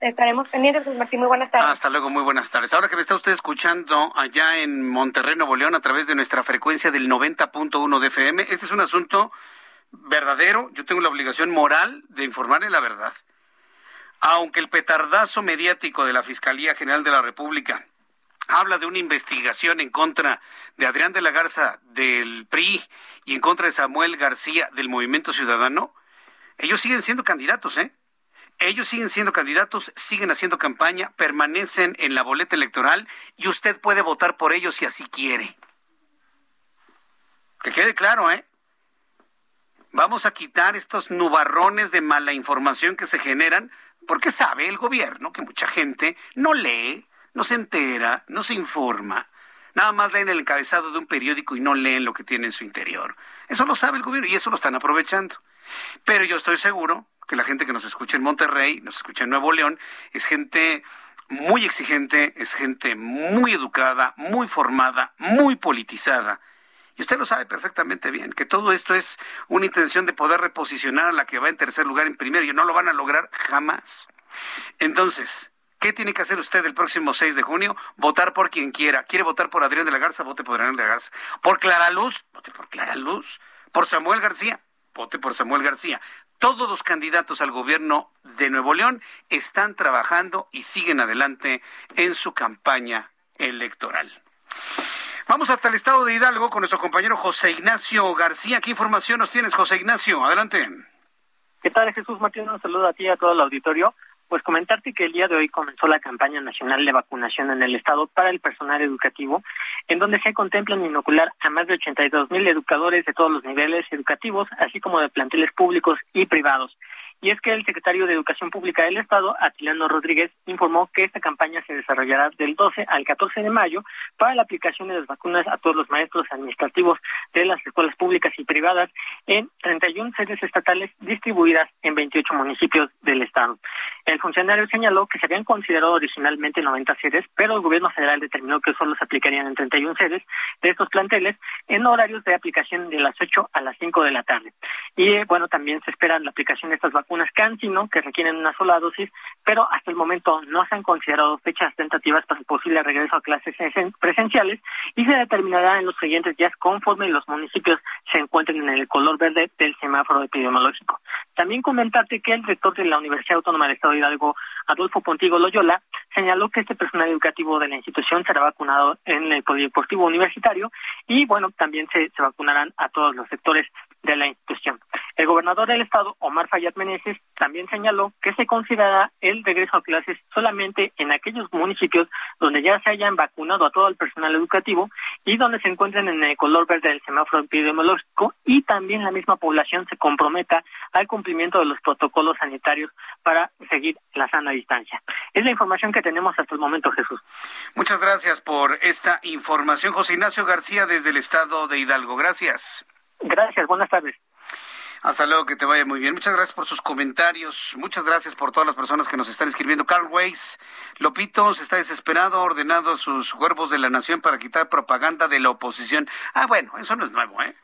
Estaremos pendientes, José Martín. Muy buenas tardes. Hasta luego, muy buenas tardes. Ahora que me está usted escuchando allá en Monterrey, Nuevo León, a través de nuestra frecuencia del 90.1 de FM, este es un asunto verdadero. Yo tengo la obligación moral de informarle la verdad. Aunque el petardazo mediático de la Fiscalía General de la República habla de una investigación en contra de Adrián de la Garza del PRI y en contra de Samuel García del Movimiento Ciudadano, ellos siguen siendo candidatos, ¿eh? Ellos siguen siendo candidatos, siguen haciendo campaña, permanecen en la boleta electoral y usted puede votar por ellos si así quiere. Que quede claro, ¿eh? Vamos a quitar estos nubarrones de mala información que se generan porque sabe el gobierno que mucha gente no lee, no se entera, no se informa. Nada más leen el encabezado de un periódico y no leen lo que tiene en su interior. Eso lo sabe el gobierno y eso lo están aprovechando. Pero yo estoy seguro que la gente que nos escucha en Monterrey, nos escucha en Nuevo León, es gente muy exigente, es gente muy educada, muy formada, muy politizada. Y usted lo sabe perfectamente bien, que todo esto es una intención de poder reposicionar a la que va en tercer lugar en primero y no lo van a lograr jamás. Entonces, ¿qué tiene que hacer usted el próximo 6 de junio? Votar por quien quiera. ¿Quiere votar por Adrián de la Garza? Vote por Adrián de la Garza. ¿Por Clara Luz? Vote por Clara Luz. ¿Por Samuel García? Vote por Samuel García. Todos los candidatos al gobierno de Nuevo León están trabajando y siguen adelante en su campaña electoral. Vamos hasta el estado de Hidalgo con nuestro compañero José Ignacio García. ¿Qué información nos tienes, José Ignacio? Adelante. ¿Qué tal, Jesús Martín? Un saludo a ti y a todo el auditorio. Pues comentarte que el día de hoy comenzó la campaña nacional de vacunación en el estado para el personal educativo, en donde se contemplan inocular a más de 82 mil educadores de todos los niveles educativos, así como de planteles públicos y privados. Y es que el secretario de Educación Pública del Estado, Atiliano Rodríguez, informó que esta campaña se desarrollará del 12 al 14 de mayo para la aplicación de las vacunas a todos los maestros administrativos de las escuelas públicas y privadas en 31 sedes estatales distribuidas en 28 municipios del Estado. El funcionario señaló que se habían considerado originalmente 90 sedes, pero el gobierno federal determinó que solo se aplicarían en 31 sedes de estos planteles en horarios de aplicación de las 8 a las 5 de la tarde. Y eh, bueno, también se espera la aplicación de estas vacunas vacunas CanSino, que requieren una sola dosis, pero hasta el momento no se han considerado fechas tentativas para el posible regreso a clases presenciales y se determinará en los siguientes días conforme los municipios se encuentren en el color verde del semáforo epidemiológico. También comentarte que el rector de la Universidad Autónoma del Estado de Hidalgo, Adolfo Pontigo Loyola, señaló que este personal educativo de la institución será vacunado en el polideportivo universitario y bueno, también se, se vacunarán a todos los sectores de la institución. El gobernador del estado, Omar Fayad Meneses, también señaló que se considera el regreso a clases solamente en aquellos municipios donde ya se hayan vacunado a todo el personal educativo y donde se encuentren en el color verde del semáforo epidemiológico y también la misma población se comprometa al cumplimiento de los protocolos sanitarios para seguir la sana distancia. Es la información que tenemos hasta el momento, Jesús. Muchas gracias por esta información, José Ignacio García, desde el estado de Hidalgo. Gracias. Gracias, buenas tardes. Hasta luego, que te vaya muy bien. Muchas gracias por sus comentarios. Muchas gracias por todas las personas que nos están escribiendo. Carl Weiss, Lopito está desesperado, ha ordenado a sus cuerpos de la nación para quitar propaganda de la oposición. Ah, bueno, eso no es nuevo, ¿eh?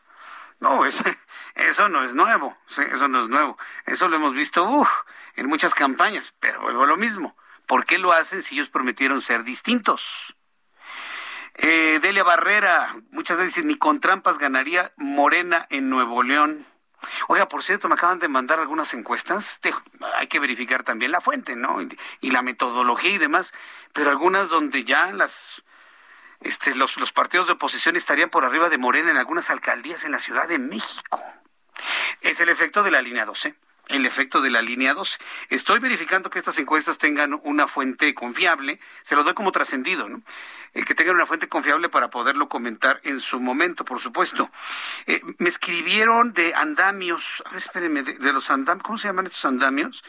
No, eso, no es nuevo. Eso no es nuevo. Eso lo hemos visto en muchas campañas, pero vuelvo a lo mismo. ¿Por qué lo hacen si ellos prometieron ser distintos? Eh, Delia Barrera, muchas veces ni con trampas ganaría Morena en Nuevo León. Oiga, por cierto, me acaban de mandar algunas encuestas. hay que verificar también la fuente, ¿no? Y, la metodología y demás. Pero algunas donde ya las, este, los, los partidos de oposición estarían por arriba de Morena en algunas alcaldías en la Ciudad de México. Es el efecto de la línea 12 el efecto de la línea 2. Estoy verificando que estas encuestas tengan una fuente confiable, se lo doy como trascendido, ¿no? Eh, que tengan una fuente confiable para poderlo comentar en su momento, por supuesto. Eh, me escribieron de andamios, a ver, espérenme, de, los andamios, ¿cómo se llaman estos andamios?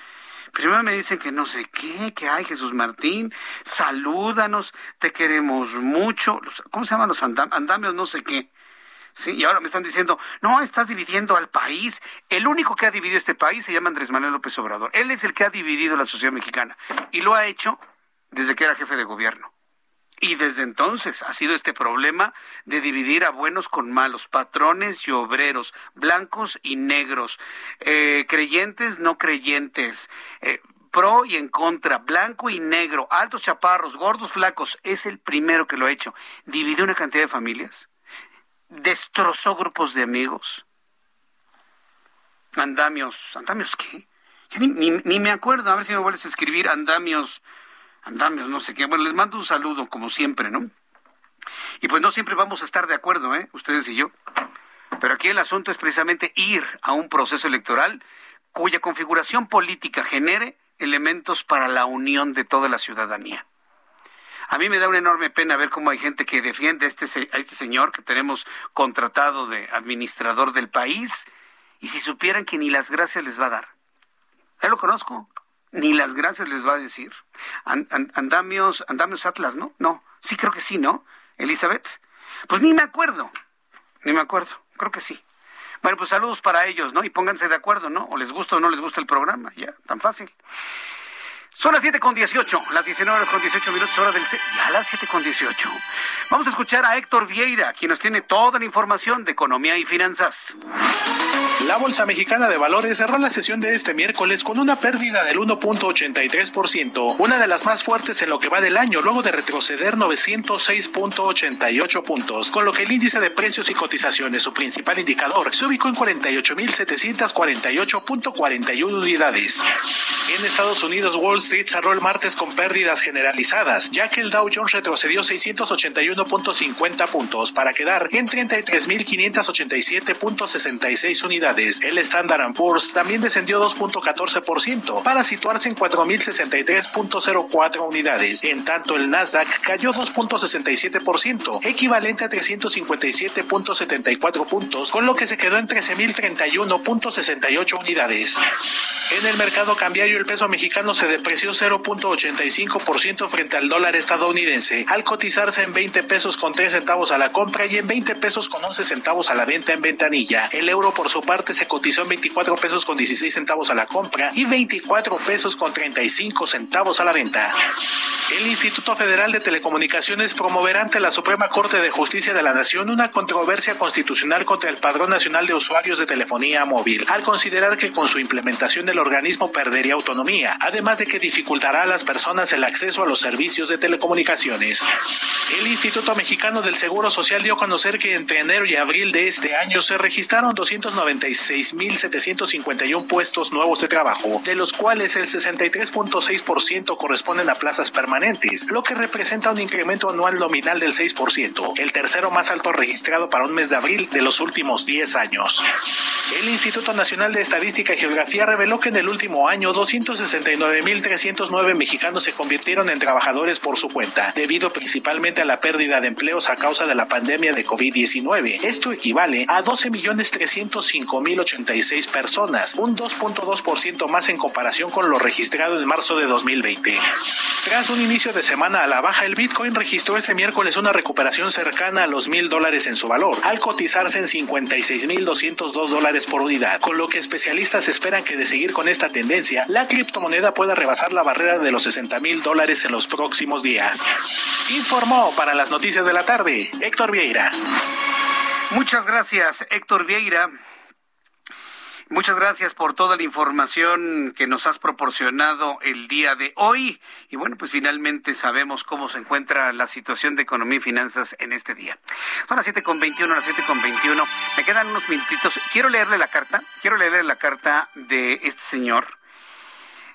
Primero me dicen que no sé qué, que hay Jesús Martín, salúdanos, te queremos mucho. ¿Cómo se llaman los andamios? No sé qué. Sí, y ahora me están diciendo, no, estás dividiendo al país. El único que ha dividido este país se llama Andrés Manuel López Obrador. Él es el que ha dividido la sociedad mexicana y lo ha hecho desde que era jefe de gobierno. Y desde entonces ha sido este problema de dividir a buenos con malos, patrones y obreros, blancos y negros, eh, creyentes, no creyentes, eh, pro y en contra, blanco y negro, altos chaparros, gordos, flacos. Es el primero que lo ha hecho. Dividió una cantidad de familias destrozó grupos de amigos. Andamios, ¿andamios qué? Ni, me acuerdo, a ver si me vuelves a escribir andamios, andamios, no sé qué. Bueno, les mando un saludo, como siempre, ¿no? Y pues no siempre vamos a estar de acuerdo, ¿eh? Ustedes y yo. Pero aquí el asunto es precisamente ir a un proceso electoral cuya configuración política genere elementos para la unión de toda la ciudadanía. A mí me da una enorme pena ver cómo hay gente que defiende a este, a este señor que tenemos contratado de administrador del país y si supieran que ni las gracias les va a dar. Ya lo conozco. Ni las gracias les va a decir. andamios, andamios Atlas, ¿no? No. Sí, creo que sí, ¿no? Elizabeth. Pues ni me acuerdo. Ni me acuerdo. Creo que sí. Bueno, pues saludos para ellos, ¿no? Y pónganse de acuerdo, ¿no? O les gusta o no les gusta el programa. Ya, tan fácil. Son las 7 con 18, las 19 horas con 18 minutos, hora del... Ya las 7 con 18. Vamos a escuchar a Héctor Vieira, quien nos tiene toda la información de economía y finanzas. La Bolsa Mexicana de Valores cerró la sesión de este miércoles con una pérdida del 1.83%, una de las más fuertes en lo que va del año, luego de retroceder 906.88 puntos, con lo que el índice de precios y cotizaciones, su principal indicador, se ubicó en 48.748.41 unidades. En Estados Unidos, Wall Street cerró el martes con pérdidas generalizadas, ya que el Dow Jones retrocedió 681.50 puntos para quedar en 33.587.66 unidades. El Standard Poor's también descendió 2.14% para situarse en 4.063.04 unidades. En tanto, el Nasdaq cayó 2.67%, equivalente a 357.74 puntos, con lo que se quedó en 13.031.68 unidades. En el mercado cambiario el peso mexicano se depreció 0.85% frente al dólar estadounidense, al cotizarse en 20 pesos con 3 centavos a la compra y en 20 pesos con 11 centavos a la venta en ventanilla. El euro por su parte se cotizó en 24 pesos con 16 centavos a la compra y 24 pesos con 35 centavos a la venta. El Instituto Federal de Telecomunicaciones promoverá ante la Suprema Corte de Justicia de la Nación una controversia constitucional contra el Padrón Nacional de Usuarios de Telefonía Móvil, al considerar que con su implementación el organismo perdería además de que dificultará a las personas el acceso a los servicios de telecomunicaciones. El Instituto Mexicano del Seguro Social dio a conocer que entre enero y abril de este año se registraron 296.751 puestos nuevos de trabajo, de los cuales el 63.6% corresponden a plazas permanentes, lo que representa un incremento anual nominal del 6%, el tercero más alto registrado para un mes de abril de los últimos 10 años. El Instituto Nacional de Estadística y Geografía reveló que en el último año 269.309 mexicanos se convirtieron en trabajadores por su cuenta, debido principalmente a la pérdida de empleos a causa de la pandemia de COVID-19. Esto equivale a 12.305.086 personas, un 2.2% más en comparación con lo registrado en marzo de 2020. Tras un inicio de semana a la baja, el Bitcoin registró este miércoles una recuperación cercana a los mil dólares en su valor, al cotizarse en 56.202 dólares por unidad, con lo que especialistas esperan que de seguir con esta tendencia, la criptomoneda pueda rebasar la barrera de los 60 mil dólares en los próximos días. Informó para las noticias de la tarde Héctor Vieira. Muchas gracias, Héctor Vieira. Muchas gracias por toda la información que nos has proporcionado el día de hoy. Y bueno, pues finalmente sabemos cómo se encuentra la situación de economía y finanzas en este día. Son las 7.21, las 7.21. Me quedan unos minutitos. Quiero leerle la carta, quiero leerle la carta de este señor,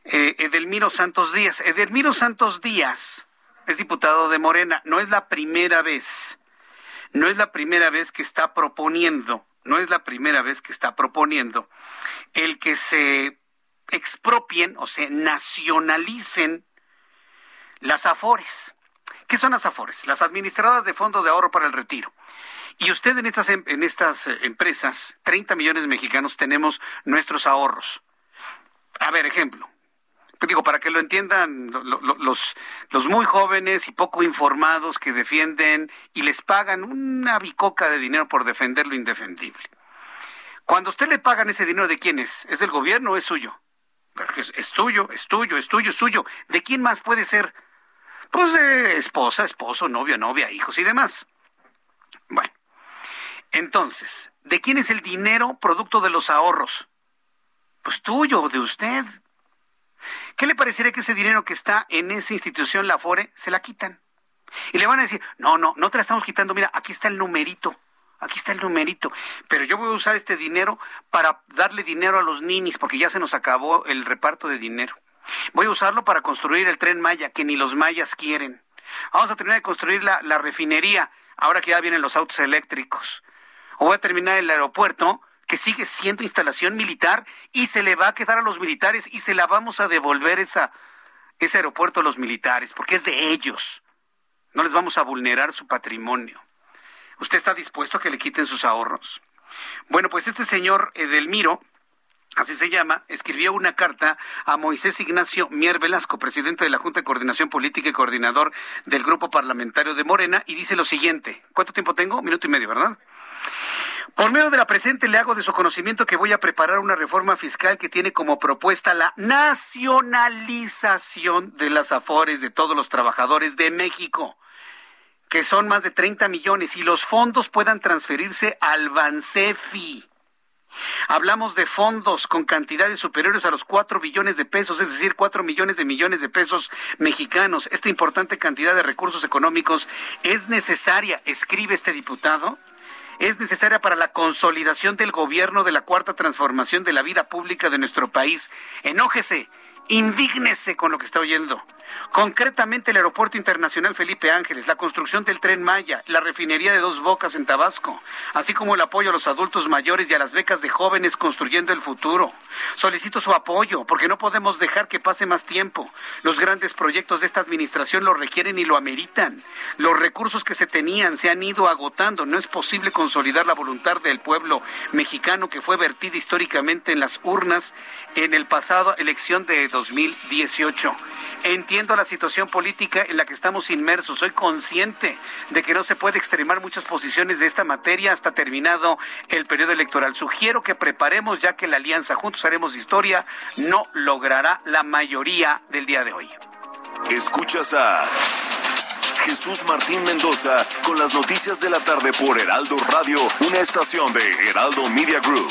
eh, Edelmiro Santos Díaz. Edelmiro Santos Díaz es diputado de Morena. No es la primera vez, no es la primera vez que está proponiendo no es la primera vez que está proponiendo el que se expropien o se nacionalicen las AFORES. ¿Qué son las AFORES? Las administradoras de Fondo de Ahorro para el Retiro. Y usted en estas, em, en estas eh, empresas, 30 millones de mexicanos, tenemos nuestros ahorros. A ver, ejemplo. digo, para que lo entiendan los, los muy jóvenes y poco informados que defienden y les pagan una bicoca de dinero por defender lo indefendible. Cuando usted le pagan ese dinero, ¿de quién es? ¿Es del gobierno o es suyo? Es, tuyo, es tuyo, es tuyo, es suyo. ¿De quién más puede ser? Pues de esposa, esposo, novio, novia, hijos y demás. Bueno, entonces, ¿de quién es el dinero producto de los ahorros? Pues tuyo, de usted. ¿Qué le parecería que ese dinero que está en esa institución, la FORE, se la quitan? Y le van a decir, no, no, no te la estamos quitando, mira, aquí está el numerito, aquí está el numerito, pero yo voy a usar este dinero para darle dinero a los ninis, porque ya se nos acabó el reparto de dinero. Voy a usarlo para construir el tren Maya, que ni los mayas quieren. Vamos a terminar de construir la, la refinería, ahora que ya vienen los autos eléctricos. O voy a terminar el aeropuerto, que sigue siendo instalación militar y se le va a quedar a los militares y se la vamos a devolver esa, ese aeropuerto a los militares, porque es de ellos. No les vamos a vulnerar su patrimonio. ¿Usted está dispuesto a que le quiten sus ahorros? Bueno, pues este señor Edelmiro, así se llama, escribió una carta a Moisés Ignacio Mier Velasco, presidente de la Junta de Coordinación Política y coordinador del Grupo Parlamentario de Morena, y dice lo siguiente. ¿Cuánto tiempo tengo? Minuto y medio, ¿verdad? Por medio de la presente le hago de su conocimiento que voy a preparar una reforma fiscal que tiene como propuesta la nacionalización de las afores de todos los trabajadores de México, que son más de 30 millones, y los fondos puedan transferirse al Bansefi. Hablamos de fondos con cantidades superiores a los 4 billones de pesos, es decir, 4 millones de millones de pesos mexicanos. Esta importante cantidad de recursos económicos es necesaria, escribe este diputado, es necesaria para la consolidación del gobierno de la cuarta transformación de la vida pública de nuestro país. Enójese, indígnese con lo que está oyendo. Concretamente el Aeropuerto Internacional Felipe Ángeles, la construcción del tren Maya, la refinería de Dos Bocas en Tabasco, así como el apoyo a los adultos mayores y a las becas de jóvenes construyendo el futuro. Solicito su apoyo porque no podemos dejar que pase más tiempo. Los grandes proyectos de esta administración lo requieren y lo ameritan. Los recursos que se tenían se han ido agotando. No es posible consolidar la voluntad del pueblo mexicano que fue vertida históricamente en las urnas en el pasado elección de 2018. Entiendo la situación política en la que estamos inmersos. Soy consciente de que no se puede extremar muchas posiciones de esta materia hasta terminado el periodo electoral. Sugiero que preparemos ya que la alianza Juntos Haremos Historia no logrará la mayoría del día de hoy. Escuchas a Jesús Martín Mendoza con las noticias de la tarde por Heraldo Radio, una estación de Heraldo Media Group.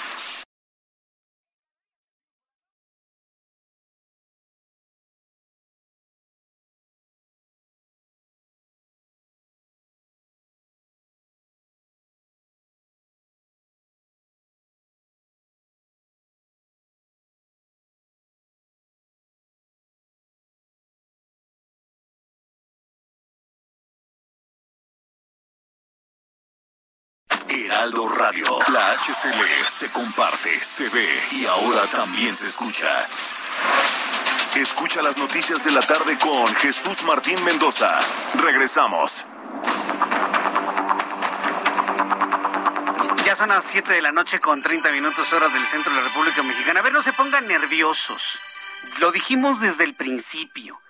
Heraldo Radio. La HCL se comparte, se ve y ahora también se escucha. Escucha las noticias de la tarde con Jesús Martín Mendoza. Regresamos. Ya son las 7 de la noche con 30 minutos hora del centro de la República Mexicana. A ver, no se pongan nerviosos. Lo dijimos desde el principio.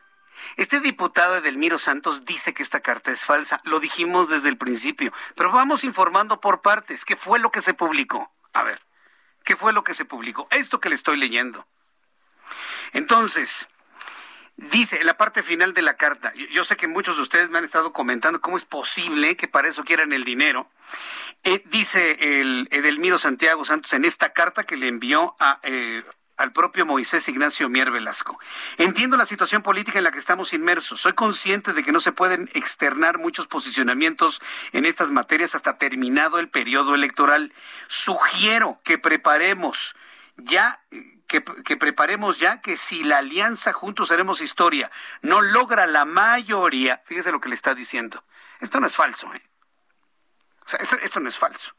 Este diputado Edelmiro Santos dice que esta carta es falsa. Lo dijimos desde el principio. Pero vamos informando por partes. ¿Qué fue lo que se publicó? A ver, ¿qué fue lo que se publicó? Esto que le estoy leyendo. Entonces, dice en la parte final de la carta, yo sé que muchos de ustedes me han estado comentando cómo es posible que para eso quieran el dinero. Eh, dice el Edelmiro Santiago Santos en esta carta que le envió a, eh, al propio Moisés Ignacio Mier Velasco. Entiendo la situación política en la que estamos inmersos. Soy consciente de que no se pueden externar muchos posicionamientos en estas materias hasta terminado el periodo electoral. Sugiero que preparemos ya que, preparemos ya que si la alianza Juntos Haremos Historia no logra la mayoría, fíjese lo que le está diciendo. Esto no es falso, ¿eh? O sea, esto no es falso.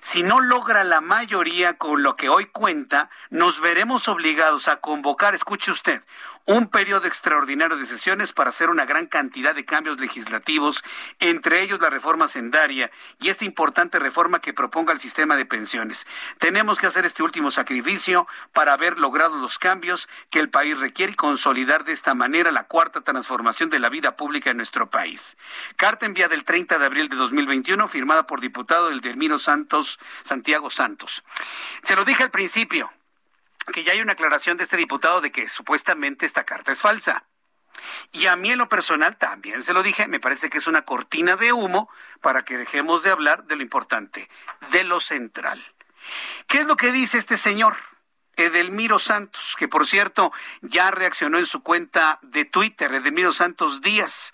Si no logra la mayoría con lo que hoy cuenta, nos veremos obligados a convocar, escuche usted, un periodo extraordinario de sesiones para hacer una gran cantidad de cambios legislativos, entre ellos la reforma sendaria y esta importante reforma que proponga el sistema de pensiones. Tenemos que hacer este último sacrificio para haber logrado los cambios que el país requiere y consolidar de esta manera la cuarta transformación de la vida pública en nuestro país. Carta enviada el 30 de abril de 2021, firmada por diputado del Delmiro Santos, Santiago Santos. Se lo dije al principio que ya hay una aclaración de este diputado de que supuestamente esta carta es falsa. Y a mí en lo personal también se lo dije, me parece que es una cortina de humo para que dejemos de hablar de lo importante, de lo central. ¿Qué es lo que dice este señor? Edelmiro Santos, que por cierto ya reaccionó en su cuenta de Twitter, Edelmiro Santos Díaz.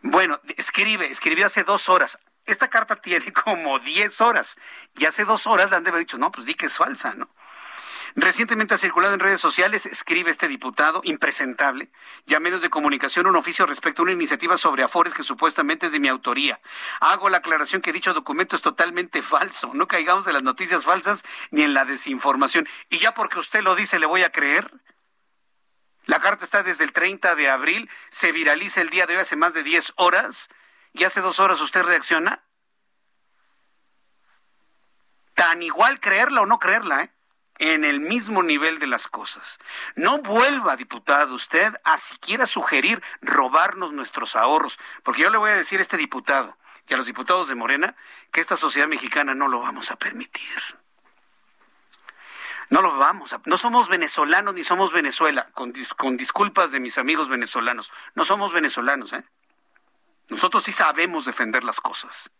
Bueno, escribe, escribió hace dos horas. Esta carta tiene como diez horas y hace dos horas le han de haber dicho, no, pues di que es falsa, ¿no? Recientemente ha circulado en redes sociales, escribe este diputado, impresentable, y a medios de comunicación un oficio respecto a una iniciativa sobre Afores que supuestamente es de mi autoría. Hago la aclaración que dicho documento es totalmente falso. No caigamos en las noticias falsas ni en la desinformación. Y ya porque usted lo dice, ¿le voy a creer? La carta está desde el 30 de abril, se viraliza el día de hoy hace más de 10 horas, y hace dos horas usted reacciona. Tan igual creerla o no creerla, ¿eh? En el mismo nivel de las cosas. No vuelva, diputado, usted a siquiera sugerir robarnos nuestros ahorros, porque yo le voy a decir a este diputado y a los diputados de Morena que esta sociedad mexicana no lo vamos a permitir. No lo vamos a, no somos venezolanos ni somos Venezuela, con, con disculpas de mis amigos venezolanos, no somos venezolanos, ¿eh? Nosotros sí sabemos defender las cosas.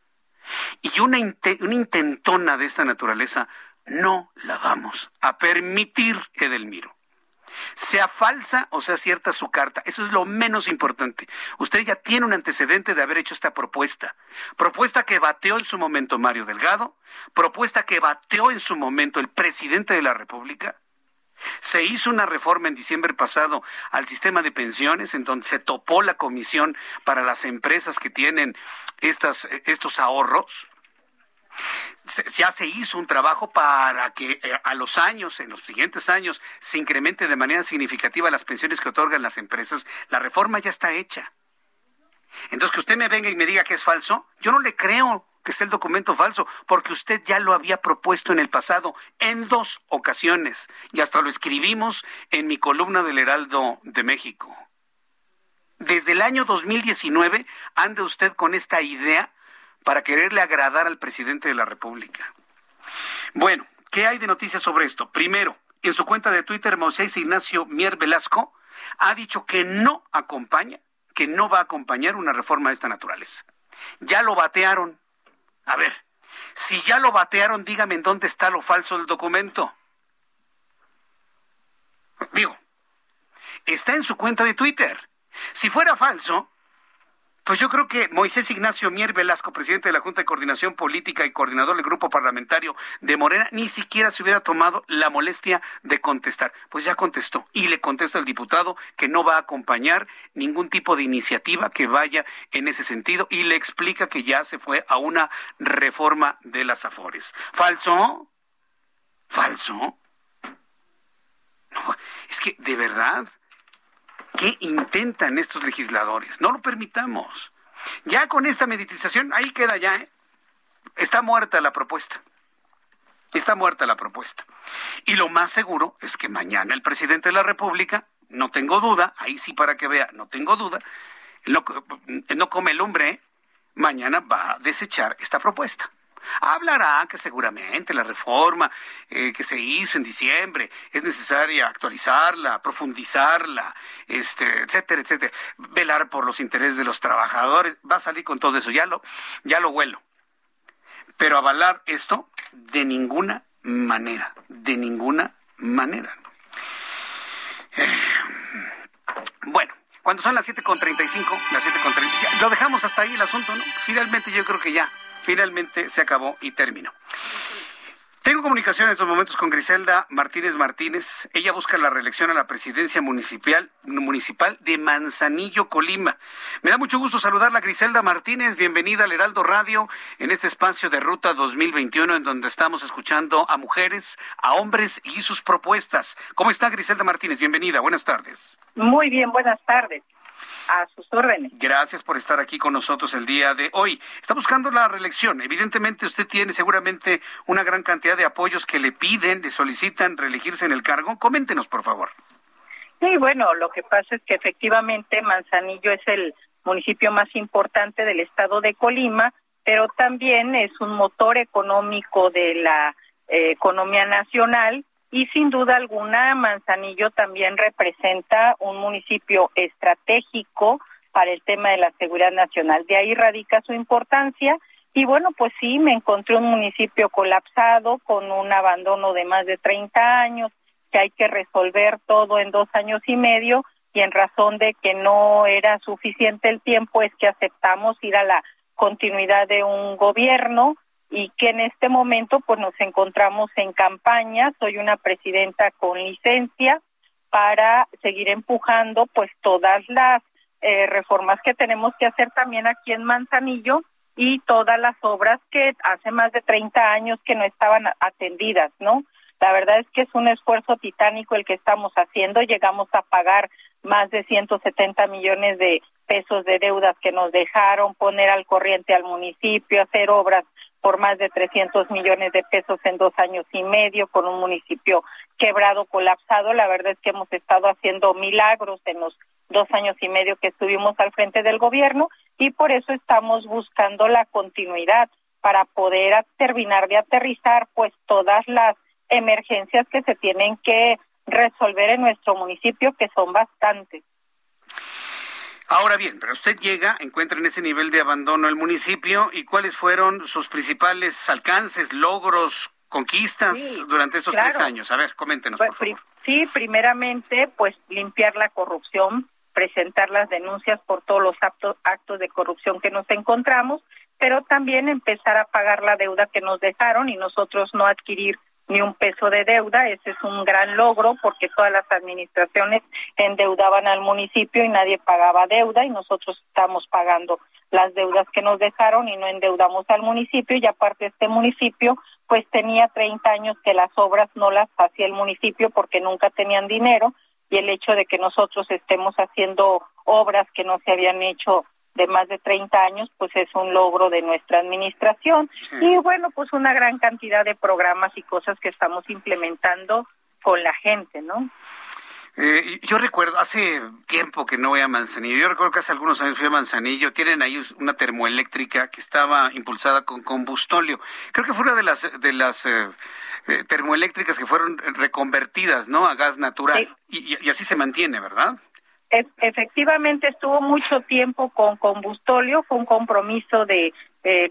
Y una, una intentona de esta naturaleza no la vamos a permitir, Edelmiro. Sea falsa o sea cierta su carta, eso es lo menos importante. Usted ya tiene un antecedente de haber hecho esta propuesta. Propuesta que bateó en su momento Mario Delgado, propuesta que bateó en su momento el presidente de la República. Se hizo una reforma en diciembre pasado al sistema de pensiones, en donde se topó la comisión para las empresas que tienen estas, estos ahorros ya se hizo un trabajo para que eh, a los años, en los siguientes años, se incremente de manera significativa las pensiones que otorgan las empresas. La reforma ya está hecha. Entonces, que usted me venga y me diga que es falso, yo no le creo que sea el documento falso, porque usted ya lo había propuesto en el pasado en dos ocasiones y hasta lo escribimos en mi columna del Heraldo de México. Desde el año 2019 anda usted con esta idea para quererle agradar al presidente de la República. Bueno, ¿qué hay de noticias sobre esto? Primero, en su cuenta de Twitter, Moisés Ignacio Mier Velasco ha dicho que no acompaña, que no va a acompañar una reforma de esta naturaleza. Ya lo batearon. A ver, si ya lo batearon, dígame en dónde está lo falso del documento. Digo, está en su cuenta de Twitter. Si fuera falso, pues yo creo que Moisés Ignacio Mier Velasco, presidente de la Junta de Coordinación Política y coordinador del grupo parlamentario de Morena, ni siquiera se hubiera tomado la molestia de contestar. Pues ya contestó y le contesta al diputado que no va a acompañar ningún tipo de iniciativa que vaya en ese sentido y le explica que ya se fue a una reforma de las Afores. ¿Falso? ¿Falso? No, es que de verdad ¿Qué intentan estos legisladores? No lo permitamos. Ya con esta meditación, ahí queda ya, ¿eh? Está muerta la propuesta. Está muerta la propuesta. Y lo más seguro es que mañana el presidente de la República, no tengo duda, ahí sí para que vea, no tengo duda, no, no come lumbre, ¿eh? mañana va a desechar esta propuesta. Hablará que seguramente la reforma eh, que se hizo en diciembre es necesaria actualizarla, profundizarla, este, etcétera, etcétera, velar por los intereses de los trabajadores. Va a salir con todo eso, ya lo, ya lo huelo. Pero avalar esto de ninguna manera, de ninguna manera. Eh, bueno, cuando son las 7.35, las 7.30, lo dejamos hasta ahí el asunto, ¿no? Finalmente yo creo que ya finalmente se acabó y terminó. Tengo comunicación en estos momentos con Griselda Martínez Martínez. Ella busca la reelección a la presidencia municipal, municipal de Manzanillo, Colima. Me da mucho gusto saludarla, Griselda Martínez. Bienvenida al Heraldo Radio en este espacio de Ruta 2021 en donde estamos escuchando a mujeres, a hombres y sus propuestas. ¿Cómo está Griselda Martínez? Bienvenida. Buenas tardes. Muy bien, buenas tardes a sus órdenes. Gracias por estar aquí con nosotros el día de hoy. Está buscando la reelección. Evidentemente usted tiene seguramente una gran cantidad de apoyos que le piden, le solicitan reelegirse en el cargo. Coméntenos, por favor. Sí, bueno, lo que pasa es que efectivamente Manzanillo es el municipio más importante del estado de Colima, pero también es un motor económico de la eh, economía nacional y sin duda alguna Manzanillo también representa un municipio estratégico para el tema de la seguridad nacional. De ahí radica su importancia y bueno, pues sí, me encontré un municipio colapsado con un abandono de más de 30 años, que hay que resolver todo en dos años y medio y en razón de que no era suficiente el tiempo es que aceptamos ir a la continuidad de un gobierno y que en este momento pues nos encontramos en campaña. Soy una presidenta con licencia para seguir empujando pues todas las eh, reformas que tenemos que hacer también aquí en Manzanillo y todas las obras que hace más de 30 años que no estaban atendidas, ¿no? La verdad es que es un esfuerzo titánico el que estamos haciendo. Llegamos a pagar más de 170 millones de pesos de deudas que nos dejaron, poner al corriente al municipio, hacer obras por más de 300 millones de pesos en dos años y medio, con un municipio quebrado, colapsado. La verdad es que hemos estado haciendo milagros en los dos años y medio que estuvimos al frente del gobierno y por eso estamos buscando la continuidad para poder terminar de aterrizar pues todas las emergencias que se tienen que resolver en nuestro municipio, que son bastantes. Ahora bien, pero usted llega, encuentra en ese nivel de abandono el municipio y cuáles fueron sus principales alcances, logros, conquistas durante esos tres años. A ver, coméntenos. Pues, por favor. Sí, primeramente, pues limpiar la corrupción, presentar las denuncias por todos los actos, actos de corrupción que nos encontramos, pero también empezar a pagar la deuda que nos dejaron y nosotros no adquirir ni un peso de deuda. Ese es un gran logro porque todas las administraciones endeudaban al municipio y nadie pagaba deuda y nosotros estamos pagando las deudas que nos dejaron y no endeudamos al municipio y aparte este municipio pues tenía 30 años que las obras no las hacía el municipio porque nunca tenían dinero y el hecho de que nosotros estemos haciendo obras que no se habían hecho de más de 30 años, pues es un logro de nuestra administración. Y bueno, pues una gran cantidad de programas y cosas que estamos implementando con la gente, ¿no? Eh, yo recuerdo, hace tiempo que no voy a Manzanillo, yo recuerdo que hace algunos años fui a Manzanillo, tienen ahí una termoeléctrica que estaba impulsada con combustóleo. Creo que fue una de las, de las eh, eh, termoeléctricas que fueron reconvertidas, ¿no? A gas natural. y, así se mantiene, ¿verdad? Efectivamente estuvo mucho tiempo con combustóleo, fue un compromiso de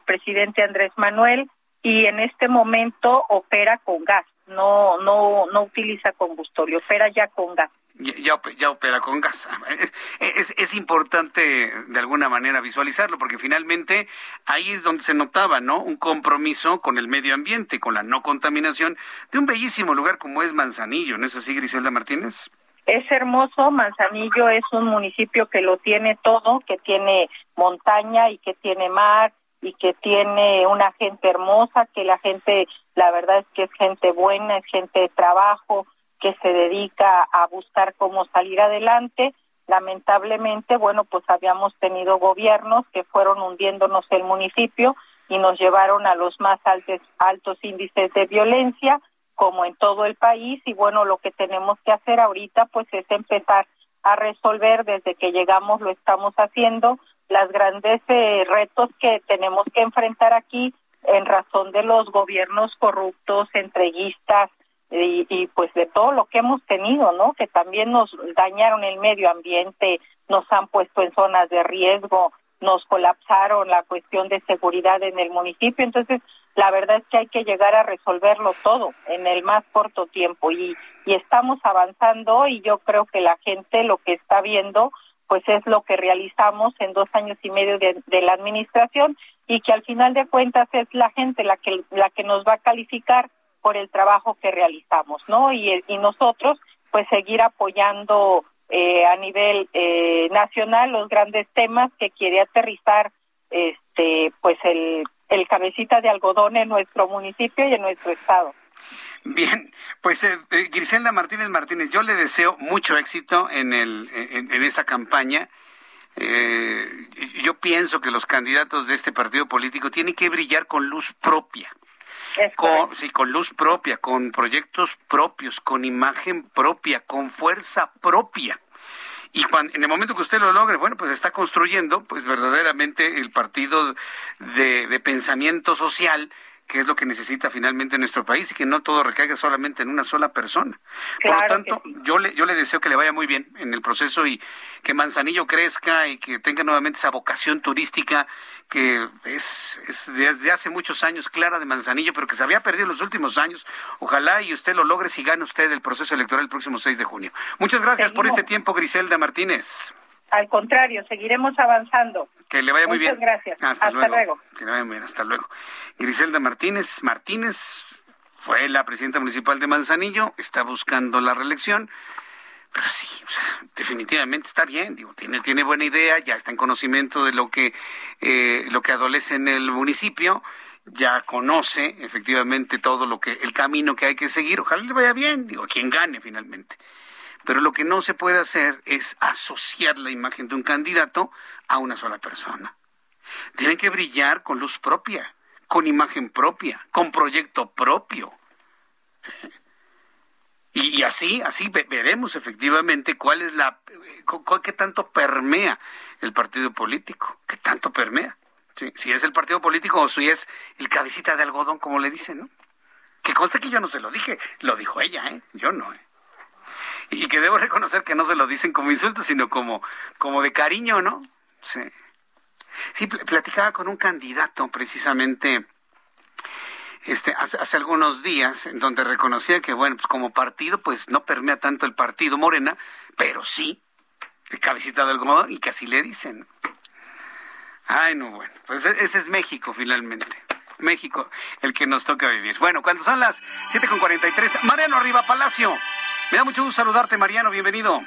presidente Andrés Manuel y en este momento opera con gas, no no no utiliza combustóleo, opera ya con gas. Ya, ya, opera con gas. Es, es, importante de alguna manera visualizarlo porque finalmente ahí es donde se notaba, ¿no? Un compromiso con el medio ambiente, con la no contaminación de un bellísimo lugar como es Manzanillo, ¿no es así, Griselda Martínez? Es hermoso, Manzanillo es un municipio que lo tiene todo, que tiene montaña y que tiene mar y que tiene una gente hermosa, que la gente, la verdad es que es gente buena, es gente de trabajo, que se dedica a buscar cómo salir adelante. Lamentablemente, bueno, pues habíamos tenido gobiernos que fueron hundiéndonos el municipio y nos llevaron a los más altos, altos índices de violencia como en todo el país y bueno, lo que tenemos que hacer ahorita pues es empezar a resolver desde que llegamos lo estamos haciendo las grandes eh, retos que tenemos que enfrentar aquí en razón de los gobiernos corruptos, entreguistas y, y pues de todo lo que hemos tenido, ¿no? Que también nos dañaron el medio ambiente, nos han puesto en zonas de riesgo, nos colapsaron la cuestión de seguridad en el municipio. Entonces, la verdad es que hay que llegar a resolverlo todo en el más corto tiempo y, y estamos avanzando y yo creo que la gente lo que está viendo pues es lo que realizamos en dos años y medio de, de, la administración y que al final de cuentas es la gente la que la que nos va a calificar por el trabajo que realizamos, ¿no? Y, y nosotros, pues, seguir apoyando eh, a nivel eh, nacional los grandes temas que quiere aterrizar, este, pues, el, el cabecita de algodón en nuestro municipio y en nuestro estado. Bien, pues eh, eh, Griselda Martínez Martínez, yo le deseo mucho éxito en, el, en, esta campaña. Eh, yo pienso que los candidatos de este partido político tienen que brillar con luz propia. Con, sí, con luz propia, con proyectos propios, con imagen propia, con fuerza propia. Y cuando, en el momento que usted lo logre, bueno, pues está construyendo, pues verdaderamente el partido de, de pensamiento social que es lo que necesita finalmente nuestro país y que no todo recaiga solamente en una sola persona. Por lo tanto, yo le yo le deseo que le vaya muy bien en el proceso y que Manzanillo crezca y que tenga nuevamente esa vocación turística que es, es desde hace muchos años clara de Manzanillo, pero que se había perdido en los últimos años. Ojalá y usted lo logre si gana usted el proceso electoral el próximo 6 de junio. Muchas gracias por este tiempo, Griselda Martínez. Al contrario, seguiremos avanzando. Que le vaya muy bien. Muchas gracias. Hasta, luego. Que le vaya muy bien. Hasta luego. Griselda Martínez Martínez fue la presidenta municipal de Manzanillo, está buscando la reelección. Pero sí, o sea, definitivamente está bien, digo, tiene, tiene buena idea, ya está en conocimiento de lo que, eh, lo que adolece en el municipio, ya conoce efectivamente todo lo que, el camino que hay que seguir, ojalá le vaya bien, digo, quien gane finalmente. Pero lo que no se puede hacer es asociar la imagen de un candidato a una sola persona. Tiene que brillar con luz propia, con imagen propia, con proyecto propio. Y, así, así veremos efectivamente cuál es la, qué tanto permea el partido político, qué tanto permea. si es el partido político o si es el cabecita de algodón, como le dicen, ¿no? Que conste que yo no se lo dije, lo dijo ella, ¿eh? Yo no, ¿eh? y que debo reconocer que no se lo dicen como insulto, sino como, como de cariño, ¿no? Sí. Sí, platicaba con un candidato precisamente este, hace, hace, algunos días, en donde reconocía que, bueno, pues como partido, pues no permea tanto el partido Morena, pero sí el cabecita del algodón y que así le dicen. Ay, no, bueno, pues e-, ese es México finalmente. México el que nos toca vivir. Bueno, cuando son las 7.43, Mariano Arriba Palacio. Me da mucho gusto saludarte, Mariano, bienvenido.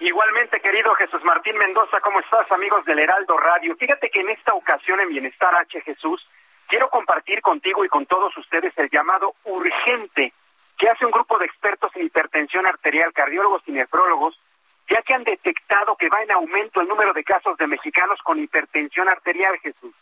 Igualmente, querido Jesús Martín Mendoza, ¿cómo estás, amigos del Heraldo Radio? Fíjate que en esta ocasión en Bienestar H Jesús, quiero compartir contigo y con todos ustedes el llamado urgente que hace un grupo de expertos en hipertensión arterial, cardiólogos y nefrólogos, ya que han detectado que va en aumento el número de casos de mexicanos con hipertensión arterial, Jesús.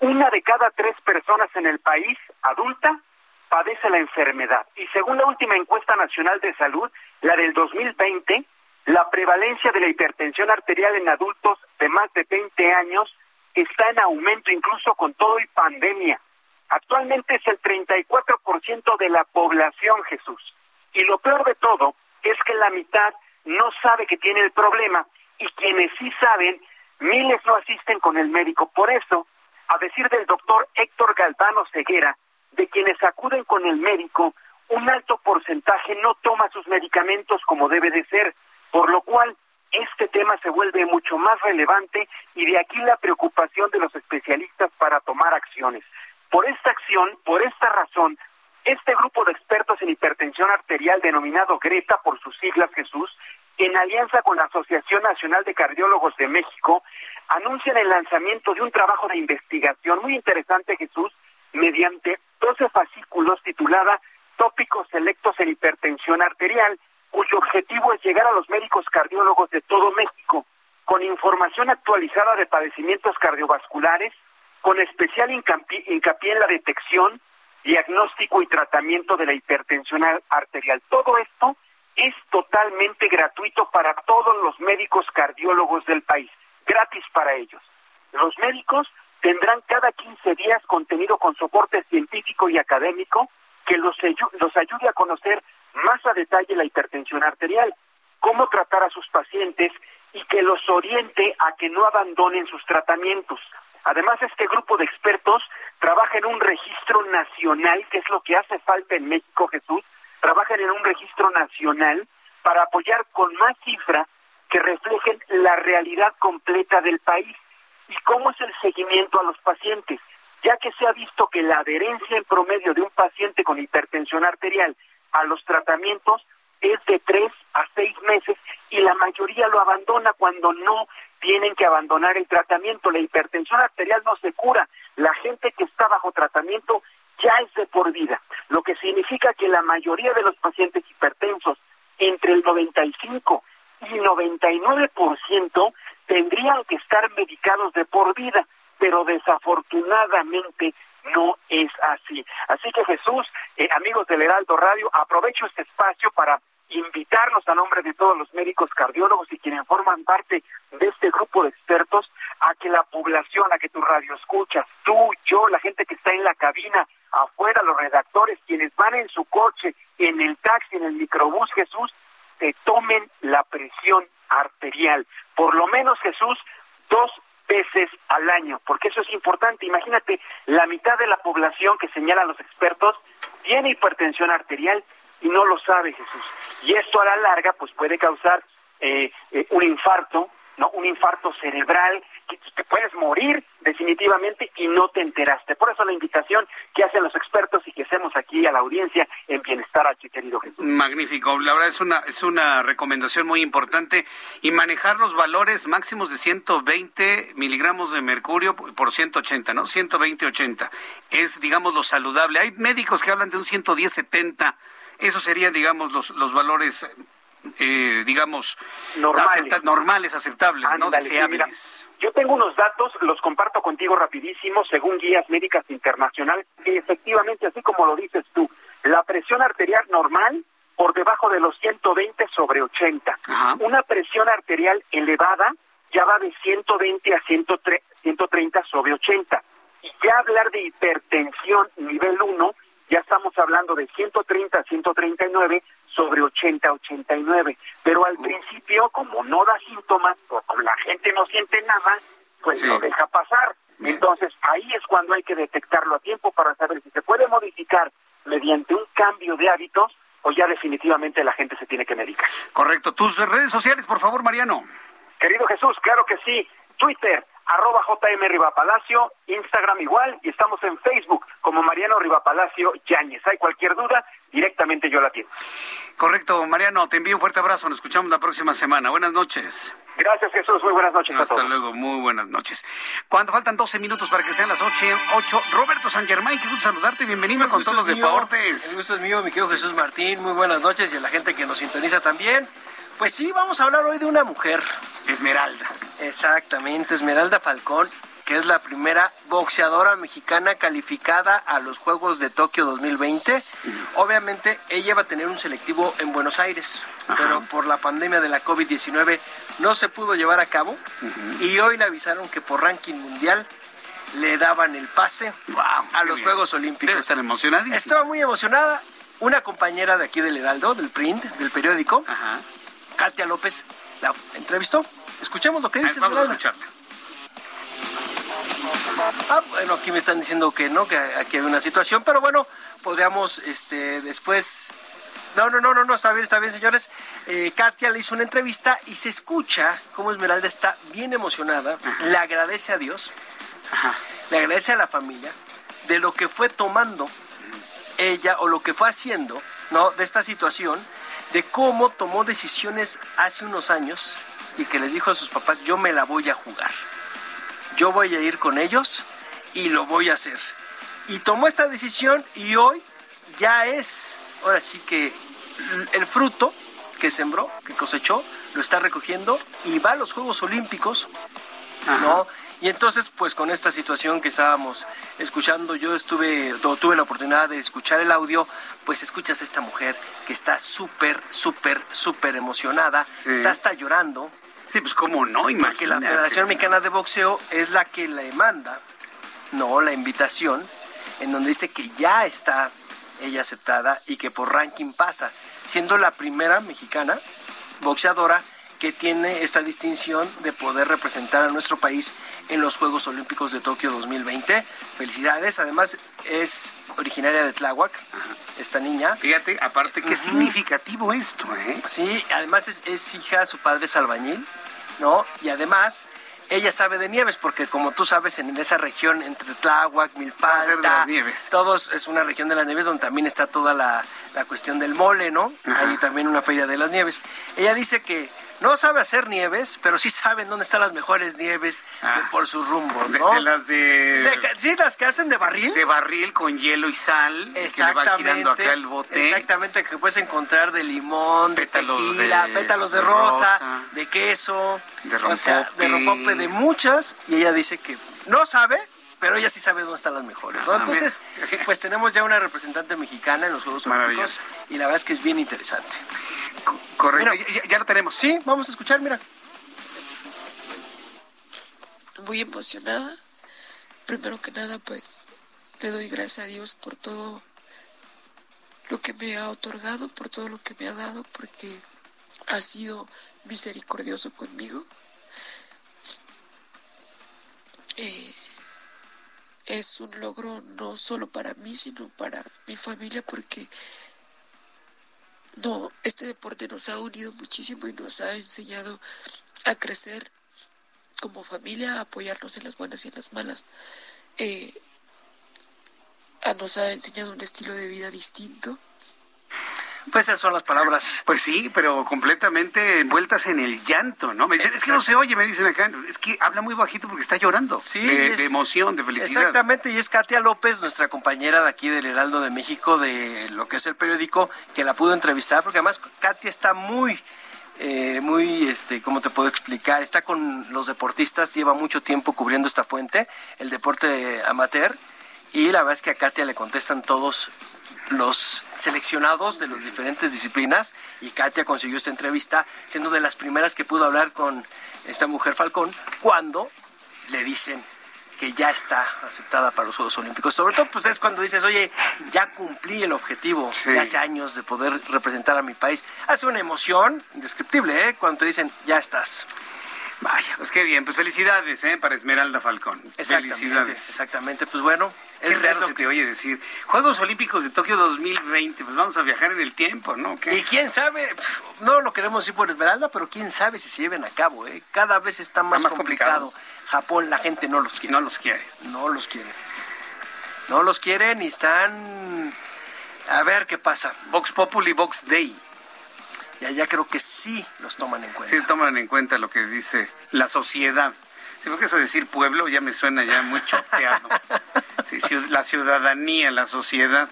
Una de cada tres personas en el país adulta padece la enfermedad. Y según la última encuesta nacional de salud, la del 2020, la prevalencia de la hipertensión arterial en adultos de más de 20 años está en aumento incluso con todo y pandemia. Actualmente es el 34% de la población, Jesús. Y lo peor de todo es que la mitad no sabe que tiene el problema y quienes sí saben, miles no asisten con el médico. Por eso, a decir del doctor Héctor Galvano Ceguera, de quienes acuden con el médico, un alto porcentaje no toma sus medicamentos como debe de ser, por lo cual este tema se vuelve mucho más relevante y de aquí la preocupación de los especialistas para tomar acciones. Por esta acción, por esta razón, este grupo de expertos en hipertensión arterial denominado Greta por sus siglas Jesús, en alianza con la Asociación Nacional de Cardiólogos de México, anuncian el lanzamiento de un trabajo de investigación muy interesante, Jesús, mediante 12 fascículos titulada Tópicos selectos en hipertensión arterial, cuyo objetivo es llegar a los médicos cardiólogos de todo México con información actualizada de padecimientos cardiovasculares, con especial hincapié, en la detección, diagnóstico y tratamiento de la hipertensión arterial. Todo esto es totalmente gratuito para todos los médicos cardiólogos del país, gratis para ellos. Los médicos tendrán cada 15 días contenido con soporte científico y académico que los, los ayude a conocer más a detalle la hipertensión arterial, cómo tratar a sus pacientes y que los oriente a que no abandonen sus tratamientos. Además, este grupo de expertos trabaja en un registro nacional, que es lo que hace falta en México, Jesús, trabajan en un registro nacional para apoyar con más cifras que reflejen la realidad completa del país y cómo es el seguimiento a los pacientes. ya que se ha visto que la adherencia en promedio de un paciente con hipertensión arterial a los tratamientos es de tres a seis meses y la mayoría lo abandona cuando no tienen que abandonar el tratamiento. La hipertensión arterial no se cura. La gente que está bajo tratamiento ya es de por vida, lo que significa que la mayoría de los pacientes hipertensos, entre el 95 y 99%, tendrían que estar medicados de por vida, pero desafortunadamente no es así. Así que Jesús, eh, amigos del Heraldo Radio, aprovecho este espacio para invitarlos a nombre de todos los médicos cardiólogos y quienes forman parte de este grupo de expertos a que la población, a que tu radio escuchas, tú, yo, la gente que está en la cabina, afuera, los redactores, quienes van en su coche, en el taxi, en el microbús, Jesús, te tomen la presión arterial. Por lo menos, Jesús, dos veces al año, porque eso es importante. Imagínate, la mitad de la población que señalan los expertos tiene hipertensión arterial y no lo sabe Jesús. Y esto a la larga pues puede causar eh, eh, un infarto, no, un infarto cerebral te puedes morir definitivamente y no te enteraste. Por eso la invitación que hacen los expertos y que hacemos aquí a la audiencia en Bienestar H, querido Jesús. Magnífico, la verdad es una, es una recomendación muy importante y manejar los valores máximos de 120 miligramos de mercurio por 180, ¿no? 120-80 es, digamos, lo saludable. Hay médicos que hablan de un 110-70 eso serían, digamos, los, los valores, eh, digamos, normales, normales aceptables, ¿no? Deseables. yo tengo unos datos, los comparto contigo rapidísimo, según guías médicas internacionales, que efectivamente, así como lo dices tú, la presión arterial normal por debajo de los 120 sobre 80. Una presión arterial elevada ya va de 120 a 130 sobre 80. Y ya hablar de hipertensión nivel 1 ya estamos hablando de 130 a 139 sobre 80 a 89. Pero al principio, como no da síntomas, o como la gente no siente nada, pues lo deja pasar. Entonces ahí es cuando hay que detectarlo a tiempo para saber si se puede modificar mediante un cambio de hábitos o ya definitivamente la gente se tiene que medicar. Correcto. Tus redes sociales, por favor, Mariano. Querido Jesús, claro que sí. Twitter, arroba JM Rivapalacio, Instagram igual, y estamos en Facebook como Mariano Rivapalacio Yáñez. Hay cualquier duda, directamente yo la tengo. Correcto, Mariano, te envío un fuerte abrazo, nos escuchamos la próxima semana. Buenas noches. Gracias Jesús, muy buenas noches. Hasta luego, muy buenas noches. Cuando faltan 12 minutos para que sean las 8, 8 Roberto San Germán, qué gusto saludarte, bienvenido con todos los deportes. El gusto es mío, mi querido Jesús Martín, muy buenas noches y a la gente que nos sintoniza también. Pues sí, vamos a hablar hoy de una mujer. Esmeralda. Exactamente, Esmeralda Falcón, que es la primera boxeadora mexicana calificada a los Juegos de Tokio 2020. Obviamente ella va a tener un selectivo en Buenos Aires, pero por la pandemia de la COVID-19 no se pudo llevar a cabo y hoy le avisaron que por ranking mundial le daban el pase a los Juegos Olímpicos. Debe estar emocionadísima. Estaba muy emocionada. Una compañera de aquí del Heraldo, del print, del periódico, Katia López, la entrevistó. Escuchemos lo que dice. Vamos a escucharla. Ah, bueno, aquí me están diciendo que no, que aquí hay una situación, pero bueno, podríamos este, después no, no, no, no, no, está bien, está bien, señores. Eh, Katia le hizo una entrevista y se escucha cómo Esmeralda está bien emocionada, le agradece a Dios, le agradece a la familia de lo que fue tomando ella o lo que fue haciendo, ¿no? De esta situación, de cómo tomó decisiones hace unos años y que les dijo a sus papás, yo me la voy a jugar. Yo voy a ir con ellos y lo voy a hacer. Y tomó esta decisión y hoy ya es, ahora sí que el fruto que sembró, que cosechó, lo está recogiendo y va a los Juegos Olímpicos, ¿no? Y entonces, pues con esta situación que estábamos escuchando, yo estuve, tuve la oportunidad de escuchar el audio, pues escuchas a esta mujer que está súper, súper, súper emocionada, está hasta llorando. Sí, pues cómo no, Imagínate. Que la Federación Mexicana de Boxeo es la que le manda, no, la invitación, en donde dice que ya está ella aceptada y que por ranking pasa, siendo la primera mexicana boxeadora que tiene esta distinción de poder representar a nuestro país en los Juegos Olímpicos de Tokio 2020. Felicidades, además es originaria de Tláhuac, esta niña. Fíjate, aparte qué significativo esto, ¿eh? Sí, además es, es hija, su padre es albañil, ¿no? Y además ella sabe de nieves, porque como tú sabes, en esa región entre Tláhuac, Milpalta, todos es una región de las nieves donde también está toda la, la cuestión del mole, ¿no? Hay también una feria de las nieves. Ella dice que no sabe hacer nieves, pero sí sabe dónde están las mejores nieves Ah. por su rumbo, De, ¿no? de las de, sí, las que hacen de barril. de barril con hielo y sal, que le va girando acá el bote. Exactamente, que puedes encontrar de limón, de tequila, de- pétalos de de rosa, rosa. de queso, De o sea, de rompope. rompope, de muchas, y ella dice que no sabe, pero ella sí sabe dónde están las mejores, ¿no? Ah, Entonces, pues tenemos ya una representante mexicana en los Juegos Olímpicos, y la verdad es que es bien interesante. Correcto, Mira, ya, ya lo tenemos. Sí, vamos a escuchar, mira. muy emocionada. Primero que nada, pues le doy gracias a Dios por todo lo que me ha otorgado, por todo lo que me ha dado, porque ha sido misericordioso conmigo. Eh, es un logro no solo para mí, sino para mi familia, porque no, este deporte nos ha unido muchísimo y nos ha enseñado a crecer como familia, a apoyarnos en las buenas y en las malas. Eh, nos ha enseñado un estilo de vida distinto. Pues esas son las palabras. Pues sí, pero completamente envueltas en el llanto, ¿no? Me dicen, es que no se oye, me dicen acá. Es que habla muy bajito porque está llorando. Sí, de, es- de emoción, de felicidad. Exactamente, y es Katia López, nuestra compañera de aquí del Heraldo de México, de lo que es el periódico, que la pudo entrevistar, porque además Katia está muy, eh, muy, este, ¿cómo te puedo explicar? Está con los deportistas, lleva mucho tiempo cubriendo esta fuente, el deporte amateur, y la verdad es que a Katia le contestan todos los seleccionados de las diferentes disciplinas y Katia consiguió esta entrevista siendo de las primeras que pudo hablar con esta mujer Falcón cuando le dicen que ya está aceptada para los Juegos Olímpicos. Sobre todo, pues es cuando dices, oye, ya cumplí el objetivo de hace años de poder representar a mi país. Hace una emoción indescriptible, ¿eh? Cuando te dicen, ya estás. Vaya, pues qué bien, pues felicidades, ¿eh? Para Esmeralda Falcón. Exactamente, Felicidades. exactamente. Pues bueno, Qué raro se te oye decir. Juegos Olímpicos de Tokio 2020, pues vamos a viajar en el tiempo, ¿no? ¿Qué? Y quién sabe, no lo queremos decir por Esmeralda, pero quién sabe si se lleven a cabo, ¿eh? Cada vez está más, más complicado. Japón, la gente no los quiere. No los quiere. No los quiere. No los quieren y están... A ver qué pasa. Vox Populi, Vox Day. Y allá creo que sí los toman en cuenta. Sí, toman en cuenta lo que dice la sociedad. Sí, porque eso de decir pueblo ya me suena ya muy choteado. Sí, la ciudadanía, la sociedad.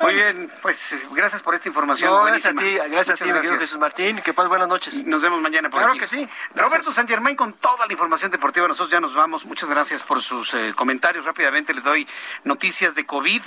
Muy bien, pues gracias por esta información. No, gracias a ti, gracias a ti, querido Jesús Martín. Que pases buenas noches. Nos vemos mañana por Claro aquí. que sí. Roberto San Germain con toda la información deportiva. Nosotros ya nos vamos. Muchas gracias por sus eh, comentarios. Rápidamente le doy noticias de COVID.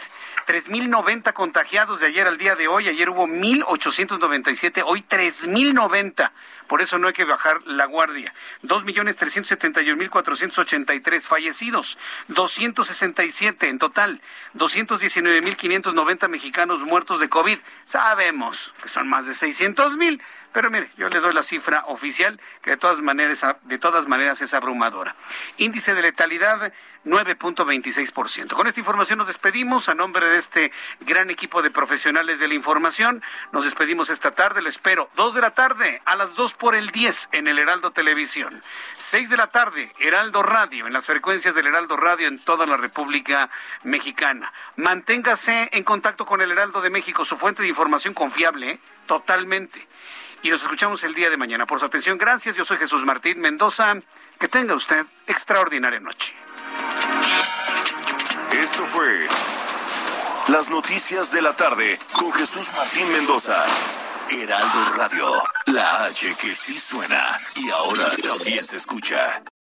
3.090 contagiados de ayer al día de hoy. Ayer hubo 1.897, hoy 3.090. Por eso no hay que bajar la guardia. 2.371.483 fallecidos. 267 en total. 219.590 mexicanos muertos de COVID. Sabemos que son más de 600.000. Pero mire, yo le doy la cifra oficial, que de todas maneras, de todas maneras es abrumadora. Índice de letalidad 9.26%. Con esta información nos despedimos a nombre de este gran equipo de profesionales de la información. Nos despedimos esta tarde, lo espero. Dos de la tarde, a las dos por el 10 en el Heraldo Televisión. Seis de la tarde, Heraldo Radio, en las frecuencias del Heraldo Radio en toda la República Mexicana. Manténgase en contacto con el Heraldo de México, su fuente de información confiable, ¿eh? totalmente. Y nos escuchamos el día de mañana. Por su atención, gracias. Yo soy Jesús Martín Mendoza. Que tenga usted extraordinaria noche. Esto fue Las Noticias de la Tarde con Jesús Martín Mendoza. Heraldo Radio, la H que sí suena y ahora también se escucha.